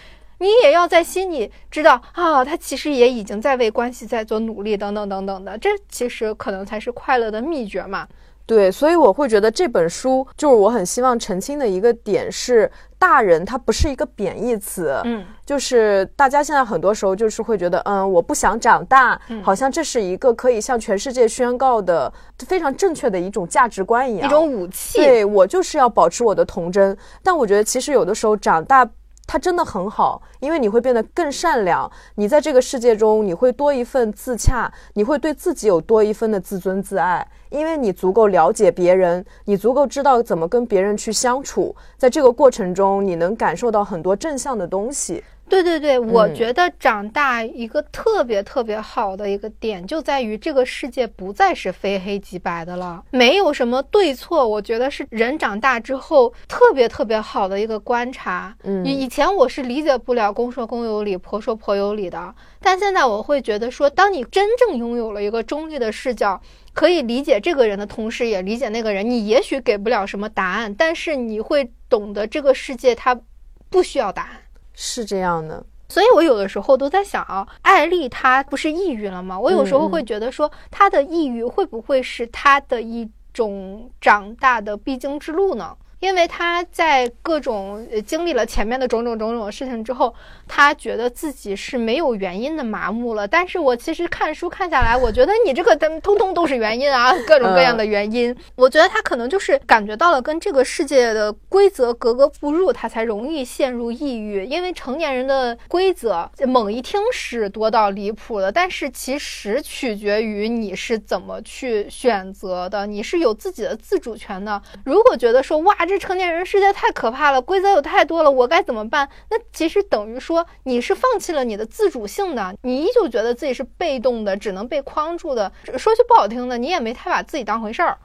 你也要在心里知道啊，他其实也已经在为关系在做努力，等等等等的，这其实可能才是快乐的秘诀嘛。对，所以我会觉得这本书就是我很希望澄清的一个点是，大人他不是一个贬义词，嗯，就是大家现在很多时候就是会觉得，嗯，我不想长大，好像这是一个可以向全世界宣告的非常正确的一种价值观一样，一种武器。对我就是要保持我的童真，但我觉得其实有的时候长大。他真的很好，因为你会变得更善良。你在这个世界中，你会多一份自洽，你会对自己有多一份的自尊自爱，因为你足够了解别人，你足够知道怎么跟别人去相处。在这个过程中，你能感受到很多正向的东西。对对对，我觉得长大一个特别特别好的一个点，就在于这个世界不再是非黑即白的了，没有什么对错。我觉得是人长大之后特别特别好的一个观察。嗯，以前我是理解不了公说公有理，婆说婆有理的，但现在我会觉得说，当你真正拥有了一个中立的视角，可以理解这个人的同时，也理解那个人。你也许给不了什么答案，但是你会懂得这个世界它不需要答案。是这样的，所以我有的时候都在想啊，艾丽她不是抑郁了吗？我有时候会觉得说，她的抑郁会不会是她的一种长大的必经之路呢？因为他在各种经历了前面的种种种种事情之后，他觉得自己是没有原因的麻木了。但是我其实看书看下来，我觉得你这个通通都是原因啊，各种各样的原因。我觉得他可能就是感觉到了跟这个世界的规则格格不入，他才容易陷入抑郁。因为成年人的规则，猛一听是多到离谱的，但是其实取决于你是怎么去选择的，你是有自己的自主权的。如果觉得说哇。这成年人世界太可怕了，规则有太多了，我该怎么办？那其实等于说你是放弃了你的自主性的，你依旧觉得自己是被动的，只能被框住的。说句不好听的，你也没太把自己当回事儿。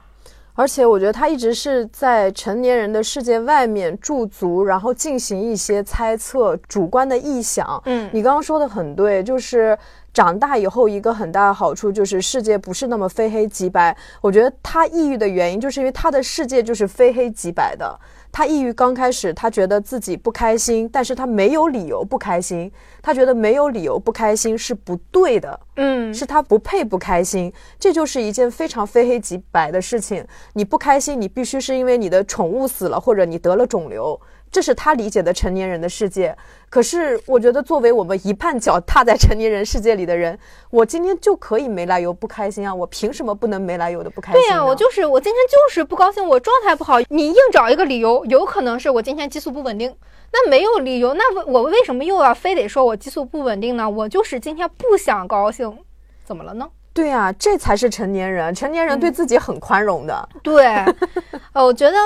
而且我觉得他一直是在成年人的世界外面驻足，然后进行一些猜测、主观的臆想。嗯，你刚刚说的很对，就是。长大以后，一个很大的好处就是世界不是那么非黑即白。我觉得他抑郁的原因，就是因为他的世界就是非黑即白的。他抑郁刚开始，他觉得自己不开心，但是他没有理由不开心。他觉得没有理由不开心是不对的，嗯，是他不配不开心。这就是一件非常非黑即白的事情。你不开心，你必须是因为你的宠物死了，或者你得了肿瘤。这是他理解的成年人的世界。可是，我觉得作为我们一半脚踏在成年人世界里的人，我今天就可以没来由不开心啊！我凭什么不能没来由的不开心？对呀，我就是我今天就是不高兴，我状态不好，你硬找一个理由，有可能是我今天激素不稳定。那没有理由，那我我为什么又要非得说我激素不稳定呢？我就是今天不想高兴，怎么了呢？对呀，这才是成年人，成年人对自己很宽容的。对，呃，我觉得。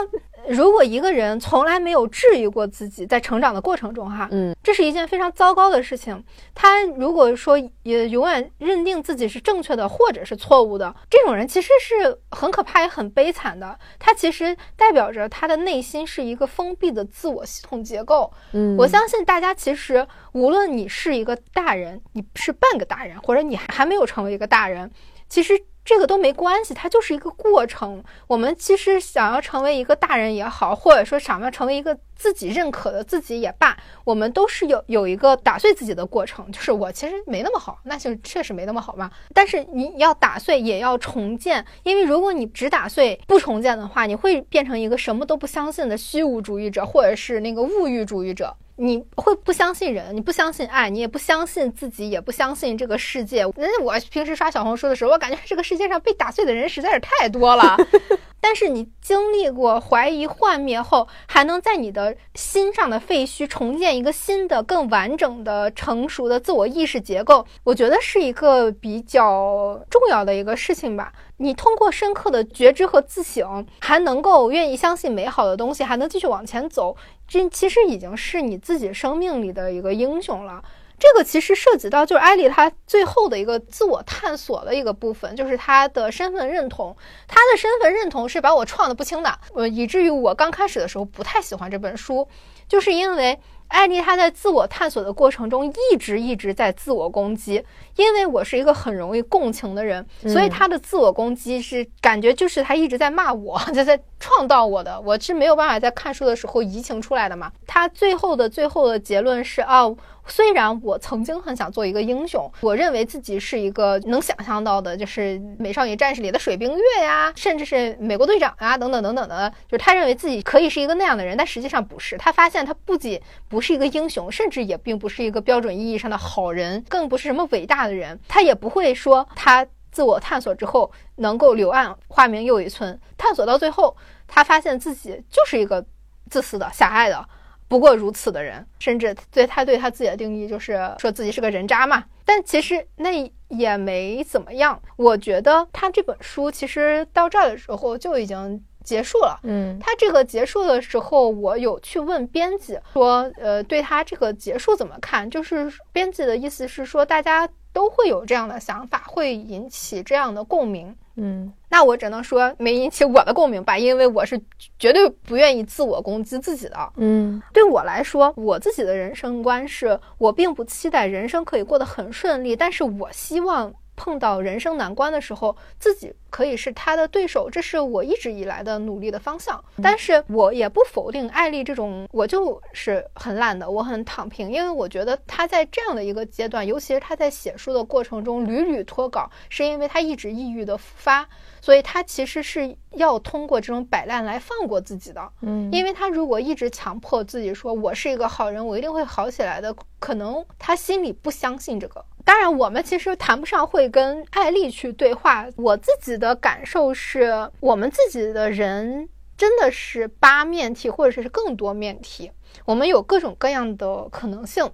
如果一个人从来没有质疑过自己，在成长的过程中，哈，嗯，这是一件非常糟糕的事情。他如果说也永远认定自己是正确的，或者是错误的，这种人其实是很可怕也很悲惨的。他其实代表着他的内心是一个封闭的自我系统结构。嗯，我相信大家其实无论你是一个大人，你是半个大人，或者你还没有成为一个大人，其实。这个都没关系，它就是一个过程。我们其实想要成为一个大人也好，或者说想要成为一个自己认可的自己也罢，我们都是有有一个打碎自己的过程。就是我其实没那么好，那就确实没那么好嘛。但是你要打碎，也要重建，因为如果你只打碎不重建的话，你会变成一个什么都不相信的虚无主义者，或者是那个物欲主义者。你会不相信人，你不相信爱，你也不相信自己，也不相信这个世界。那我平时刷小红书的时候，我感觉这个世界上被打碎的人实在是太多了。但是你经历过怀疑幻灭后，还能在你的心上的废墟重建一个新的、更完整的、成熟的自我意识结构，我觉得是一个比较重要的一个事情吧。你通过深刻的觉知和自省，还能够愿意相信美好的东西，还能继续往前走，这其实已经是你自己生命里的一个英雄了。这个其实涉及到就是艾丽她最后的一个自我探索的一个部分，就是她的身份认同。她的身份认同是把我创的不轻的，呃，以至于我刚开始的时候不太喜欢这本书，就是因为。艾丽她在自我探索的过程中，一直一直在自我攻击。因为我是一个很容易共情的人，所以她的自我攻击是感觉就是她一直在骂我，在在创造我的，我是没有办法在看书的时候移情出来的嘛。她最后的最后的结论是啊。虽然我曾经很想做一个英雄，我认为自己是一个能想象到的，就是《美少女战士》里的水冰月呀，甚至是美国队长啊，等等等等的，就是他认为自己可以是一个那样的人，但实际上不是。他发现他不仅不不是一个英雄，甚至也并不是一个标准意义上的好人，更不是什么伟大的人。他也不会说他自我探索之后能够柳暗花明又一村，探索到最后，他发现自己就是一个自私的、狭隘的。不过如此的人，甚至对他对他自己的定义就是说自己是个人渣嘛。但其实那也没怎么样。我觉得他这本书其实到这儿的时候就已经结束了。嗯，他这个结束的时候，我有去问编辑说，呃，对他这个结束怎么看？就是编辑的意思是说，大家都会有这样的想法，会引起这样的共鸣。嗯，那我只能说没引起我的共鸣吧，因为我是绝对不愿意自我攻击自己的。嗯，对我来说，我自己的人生观是我并不期待人生可以过得很顺利，但是我希望。碰到人生难关的时候，自己可以是他的对手，这是我一直以来的努力的方向。但是我也不否定艾丽这种，我就是很懒的，我很躺平，因为我觉得他在这样的一个阶段，尤其是他在写书的过程中屡屡脱稿，是因为他一直抑郁的复发，所以他其实是要通过这种摆烂来放过自己的。嗯，因为他如果一直强迫自己说我是一个好人，我一定会好起来的，可能他心里不相信这个。当然，我们其实谈不上会跟艾丽去对话。我自己的感受是，我们自己的人真的是八面体，或者是更多面体。我们有各种各样的可能性。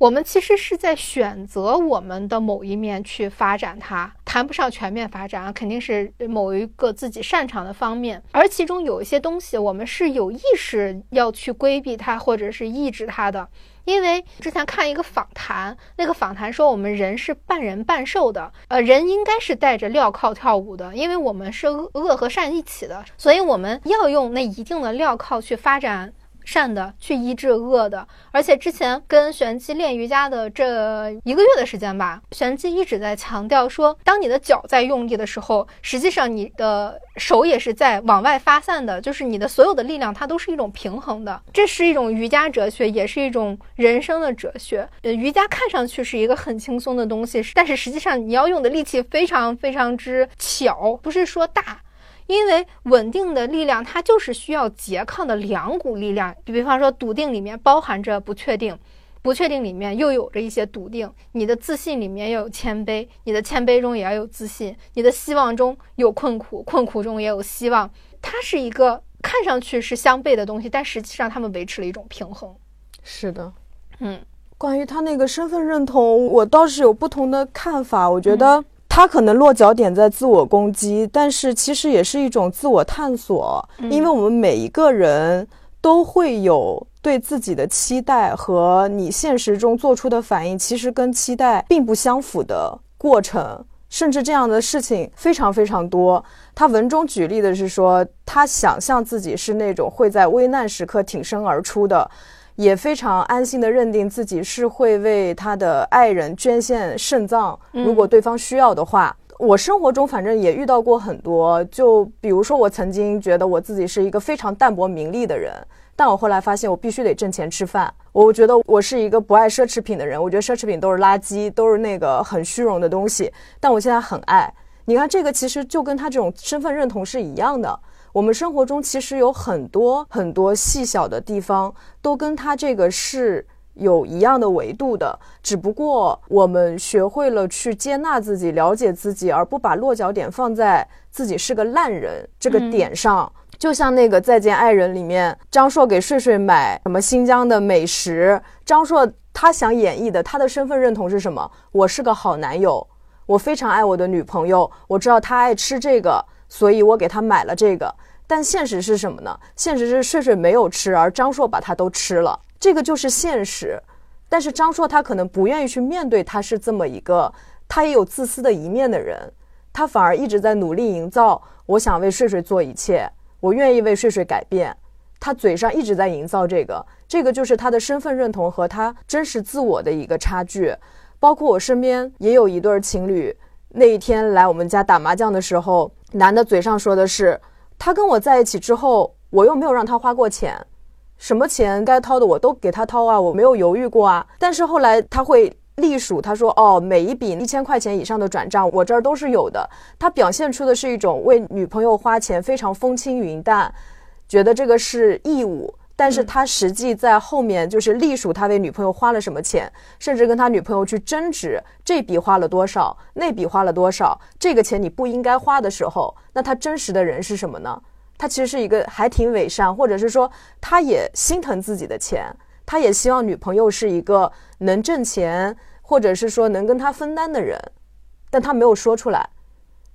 我们其实是在选择我们的某一面去发展它，谈不上全面发展啊，肯定是某一个自己擅长的方面。而其中有一些东西，我们是有意识要去规避它，或者是抑制它的。因为之前看一个访谈，那个访谈说我们人是半人半兽的，呃，人应该是带着镣铐跳舞的，因为我们是恶恶和善一起的，所以我们要用那一定的镣铐去发展。善的去医治恶的，而且之前跟玄机练瑜伽的这一个月的时间吧，玄机一直在强调说，当你的脚在用力的时候，实际上你的手也是在往外发散的，就是你的所有的力量它都是一种平衡的。这是一种瑜伽哲学，也是一种人生的哲学。呃，瑜伽看上去是一个很轻松的东西，但是实际上你要用的力气非常非常之巧，不是说大。因为稳定的力量它就是需要拮抗的两股力量。比方说，笃定里面包含着不确定，不确定里面又有着一些笃定。你的自信里面要有谦卑，你的谦卑中也要有自信。你的希望中有困苦，困苦中也有希望。它是一个看上去是相悖的东西，但实际上他们维持了一种平衡。是的，嗯。关于他那个身份认同，我倒是有不同的看法。我觉得他可能落脚点在自我攻击，但是其实也是一种自我探索。因为我们每一个人都会有对自己的期待和你现实中做出的反应，其实跟期待并不相符的过程，甚至这样的事情非常非常多。他文中举例的是说，他想象自己是那种会在危难时刻挺身而出的。也非常安心的认定自己是会为他的爱人捐献肾脏，如果对方需要的话。我生活中反正也遇到过很多，就比如说我曾经觉得我自己是一个非常淡泊名利的人，但我后来发现我必须得挣钱吃饭。我觉得我是一个不爱奢侈品的人，我觉得奢侈品都是垃圾，都是那个很虚荣的东西。但我现在很爱。你看这个其实就跟他这种身份认同是一样的。我们生活中其实有很多很多细小的地方，都跟他这个是有一样的维度的，只不过我们学会了去接纳自己、了解自己，而不把落脚点放在自己是个烂人这个点上。就像那个《再见爱人》里面，张硕给睡睡买什么新疆的美食，张硕他想演绎的他的身份认同是什么？我是个好男友，我非常爱我的女朋友，我知道她爱吃这个。所以我给他买了这个，但现实是什么呢？现实是睡睡没有吃，而张硕把他都吃了，这个就是现实。但是张硕他可能不愿意去面对，他是这么一个，他也有自私的一面的人，他反而一直在努力营造，我想为睡睡做一切，我愿意为睡睡改变。他嘴上一直在营造这个，这个就是他的身份认同和他真实自我的一个差距。包括我身边也有一对情侣，那一天来我们家打麻将的时候。男的嘴上说的是，他跟我在一起之后，我又没有让他花过钱，什么钱该掏的我都给他掏啊，我没有犹豫过啊。但是后来他会隶属，他说哦，每一笔一千块钱以上的转账，我这儿都是有的。他表现出的是一种为女朋友花钱非常风轻云淡，觉得这个是义务。但是他实际在后面就是隶属他为女朋友花了什么钱，甚至跟他女朋友去争执这笔花了多少，那笔花了多少，这个钱你不应该花的时候，那他真实的人是什么呢？他其实是一个还挺伪善，或者是说他也心疼自己的钱，他也希望女朋友是一个能挣钱，或者是说能跟他分担的人，但他没有说出来。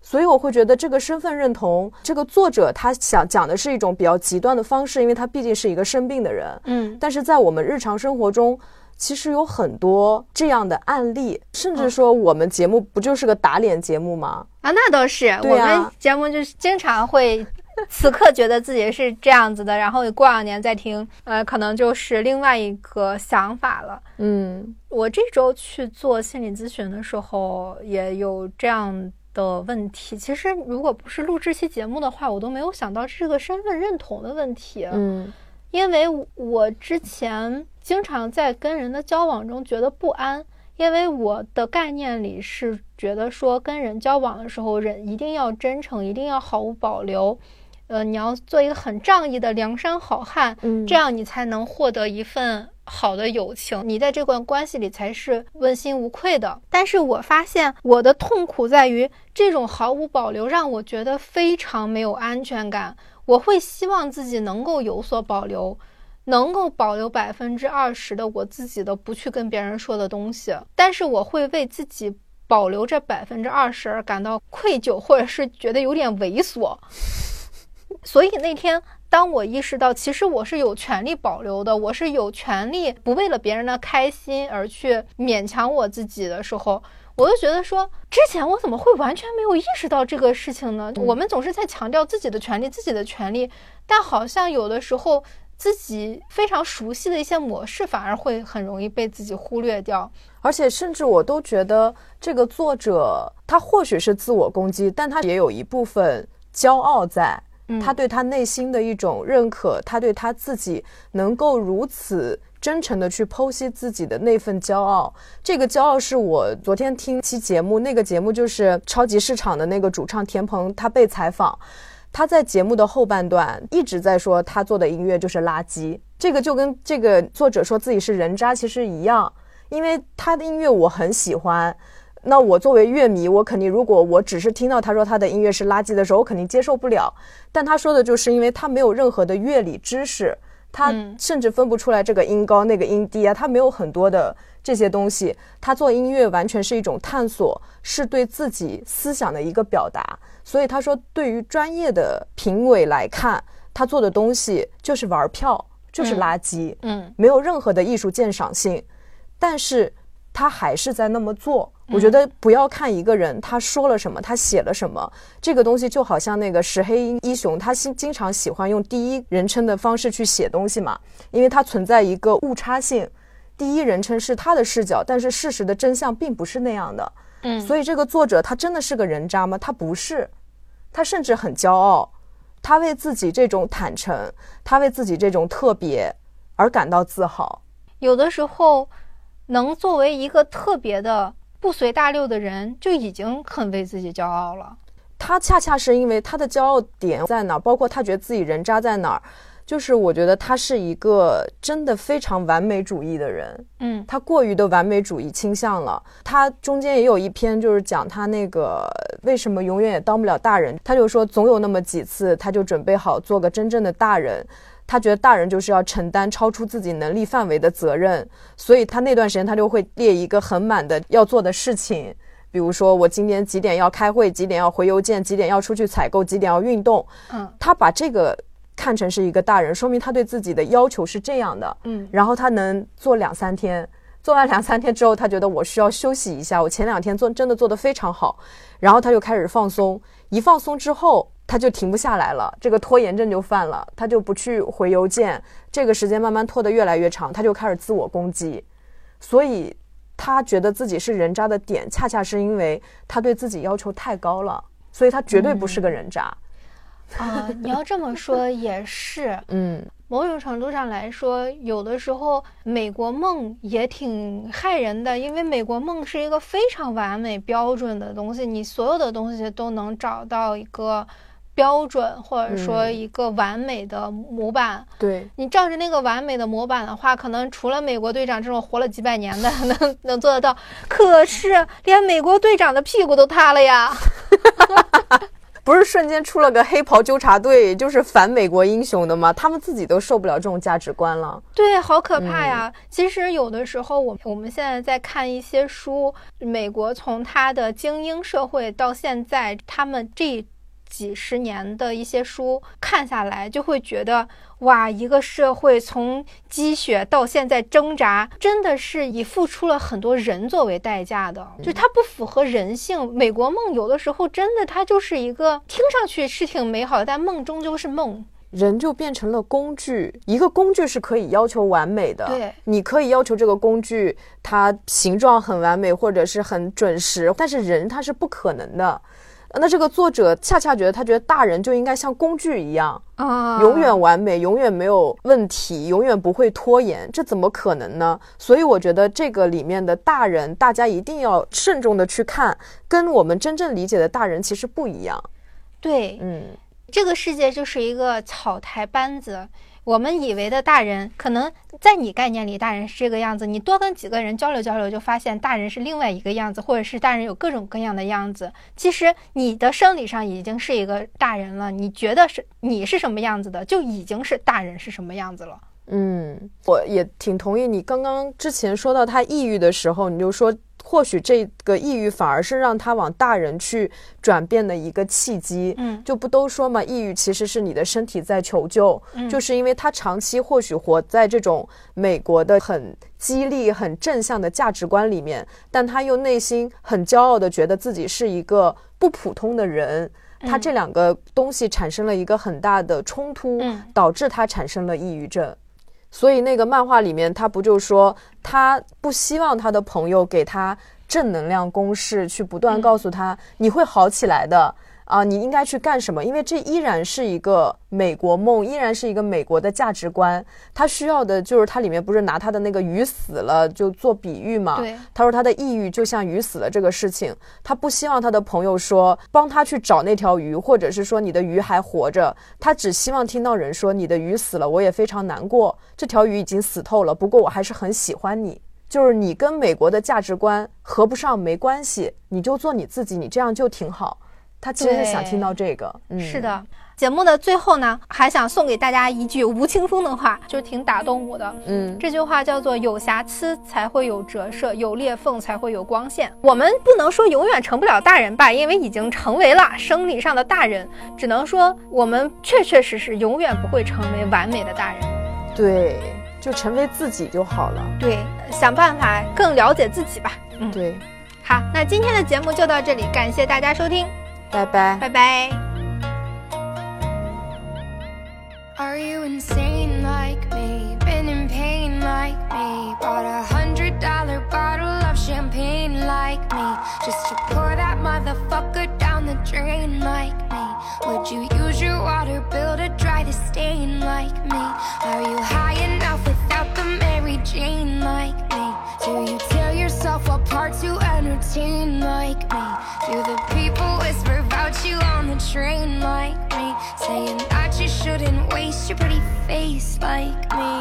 所以我会觉得这个身份认同，这个作者他想讲的是一种比较极端的方式，因为他毕竟是一个生病的人。嗯，但是在我们日常生活中，其实有很多这样的案例，甚至说我们节目不就是个打脸节目吗？啊，那倒是，我们节目就是经常会，此刻觉得自己是这样子的，然后过两年再听，呃，可能就是另外一个想法了。嗯，我这周去做心理咨询的时候，也有这样。的问题，其实如果不是录这期节目的话，我都没有想到是个身份认同的问题。嗯，因为我之前经常在跟人的交往中觉得不安，因为我的概念里是觉得说跟人交往的时候，人一定要真诚，一定要毫无保留。呃，你要做一个很仗义的梁山好汉，嗯，这样你才能获得一份。好的友情，你在这段关系里才是问心无愧的。但是我发现我的痛苦在于，这种毫无保留让我觉得非常没有安全感。我会希望自己能够有所保留，能够保留百分之二十的我自己的不去跟别人说的东西。但是我会为自己保留这百分之二十而感到愧疚，或者是觉得有点猥琐。所以那天。当我意识到，其实我是有权利保留的，我是有权利不为了别人的开心而去勉强我自己的时候，我就觉得说，之前我怎么会完全没有意识到这个事情呢？我们总是在强调自己的权利，自己的权利，但好像有的时候自己非常熟悉的一些模式，反而会很容易被自己忽略掉。而且，甚至我都觉得，这个作者他或许是自我攻击，但他也有一部分骄傲在。他对他内心的一种认可，他对他自己能够如此真诚的去剖析自己的那份骄傲，这个骄傲是我昨天听期节目，那个节目就是超级市场的那个主唱田鹏，他被采访。他在节目的后半段一直在说他做的音乐就是垃圾，这个就跟这个作者说自己是人渣其实一样，因为他的音乐我很喜欢。那我作为乐迷，我肯定如果我只是听到他说他的音乐是垃圾的时候，我肯定接受不了。但他说的就是因为他没有任何的乐理知识，他甚至分不出来这个音高那个音低啊，他没有很多的这些东西。他做音乐完全是一种探索，是对自己思想的一个表达。所以他说，对于专业的评委来看，他做的东西就是玩票，就是垃圾，嗯，没有任何的艺术鉴赏性。但是他还是在那么做。我觉得不要看一个人他说了什么，他写了什么，这个东西就好像那个石黑一雄，他经经常喜欢用第一人称的方式去写东西嘛，因为它存在一个误差性，第一人称是他的视角，但是事实的真相并不是那样的。嗯，所以这个作者他真的是个人渣吗？他不是，他甚至很骄傲，他为自己这种坦诚，他为自己这种特别而感到自豪。有的时候，能作为一个特别的。不随大流的人就已经很为自己骄傲了。他恰恰是因为他的骄傲点在哪儿，包括他觉得自己人渣在哪儿，就是我觉得他是一个真的非常完美主义的人。嗯，他过于的完美主义倾向了。他中间也有一篇就是讲他那个为什么永远也当不了大人。他就说总有那么几次，他就准备好做个真正的大人。他觉得大人就是要承担超出自己能力范围的责任，所以他那段时间他就会列一个很满的要做的事情，比如说我今天几点要开会，几点要回邮件，几点要出去采购，几点要运动。嗯，他把这个看成是一个大人，说明他对自己的要求是这样的。嗯，然后他能做两三天，做完两三天之后，他觉得我需要休息一下，我前两天做真的做得非常好，然后他就开始放松，一放松之后。他就停不下来了，这个拖延症就犯了，他就不去回邮件，这个时间慢慢拖得越来越长，他就开始自我攻击，所以他觉得自己是人渣的点，恰恰是因为他对自己要求太高了，所以他绝对不是个人渣。啊，你要这么说也是，嗯，某种程度上来说，有的时候美国梦也挺害人的，因为美国梦是一个非常完美标准的东西，你所有的东西都能找到一个。标准或者说一个完美的模板，对你照着那个完美的模板的话，可能除了美国队长这种活了几百年的 能能做得到，可是连美国队长的屁股都塌了呀！不是瞬间出了个黑袍纠察队，就是反美国英雄的吗？他们自己都受不了这种价值观了。对，好可怕呀！其实有的时候，我我们现在在看一些书，美国从他的精英社会到现在，他们这。几十年的一些书看下来，就会觉得哇，一个社会从积雪到现在挣扎，真的是以付出了很多人作为代价的，就它不符合人性。美国梦有的时候真的，它就是一个听上去是挺美好的，但梦终究是梦。人就变成了工具，一个工具是可以要求完美的，对，你可以要求这个工具它形状很完美或者是很准时，但是人他是不可能的。那这个作者恰恰觉得，他觉得大人就应该像工具一样啊，永远完美，永远没有问题，永远不会拖延，这怎么可能呢？所以我觉得这个里面的大人，大家一定要慎重的去看，跟我们真正理解的大人其实不一样。对，嗯，这个世界就是一个草台班子。我们以为的大人，可能在你概念里，大人是这个样子。你多跟几个人交流交流，就发现大人是另外一个样子，或者是大人有各种各样的样子。其实你的生理上已经是一个大人了，你觉得是你是什么样子的，就已经是大人是什么样子了。嗯，我也挺同意你刚刚之前说到他抑郁的时候，你就说。或许这个抑郁反而是让他往大人去转变的一个契机。嗯，就不都说嘛，抑郁其实是你的身体在求救。嗯，就是因为他长期或许活在这种美国的很激励、很正向的价值观里面，但他又内心很骄傲的觉得自己是一个不普通的人。他这两个东西产生了一个很大的冲突，导致他产生了抑郁症。所以那个漫画里面，他不就说他不希望他的朋友给他正能量公式，去不断告诉他你会好起来的，啊，你应该去干什么？因为这依然是一个美国梦，依然是一个美国的价值观。他需要的就是他里面不是拿他的那个鱼死了就做比喻嘛？对，他说他的抑郁就像鱼死了这个事情，他不希望他的朋友说帮他去找那条鱼，或者是说你的鱼还活着，他只希望听到人说你的鱼死了，我也非常难过，这条鱼已经死透了，不过我还是很喜欢你。就是你跟美国的价值观合不上没关系，你就做你自己，你这样就挺好。他其实是想听到这个。嗯，是的。节目的最后呢，还想送给大家一句吴青峰的话，就挺打动我的。嗯，这句话叫做“有瑕疵才会有折射，有裂缝才会有光线”。我们不能说永远成不了大人吧，因为已经成为了生理上的大人，只能说我们确确实实永远不会成为完美的大人。对。就成为自己就好了。对，想办法更了解自己吧。嗯，对。好，那今天的节目就到这里，感谢大家收听，拜拜，拜拜。Would you use your water bill to dry the stain like me? Are you high enough without the Mary Jane like me? Do you tear yourself apart to entertain like me? Do the train like me? Saying that you shouldn't waste your pretty face like me.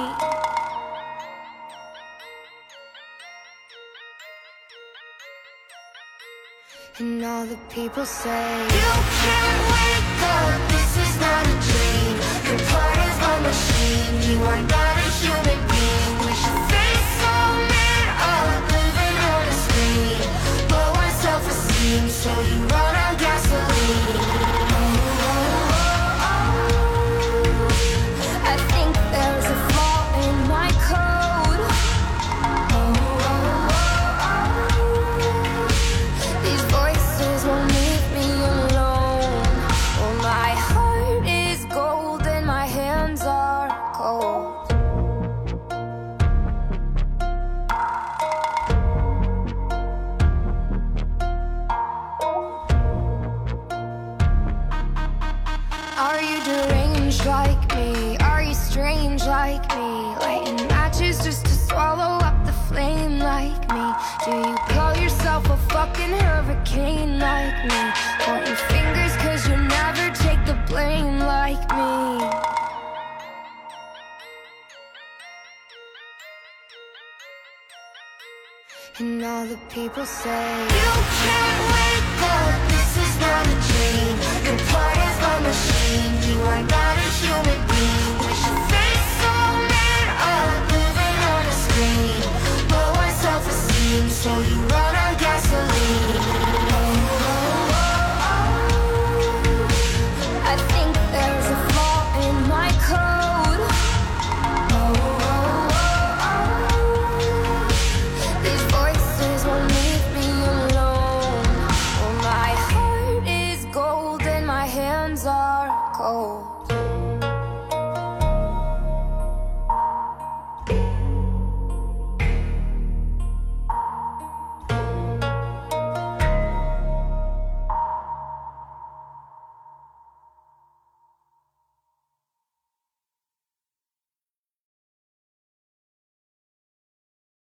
And all the people say You can't wake up, this is not a dream You're part of a machine, you are not a human being We should face so man up, living on a screen Low on self-esteem, so you run on gasoline people say. You can't wake up, this is not a dream. You're part of a machine, you are not a human being. We should face so man up, living on a screen. Low on self-esteem, so you run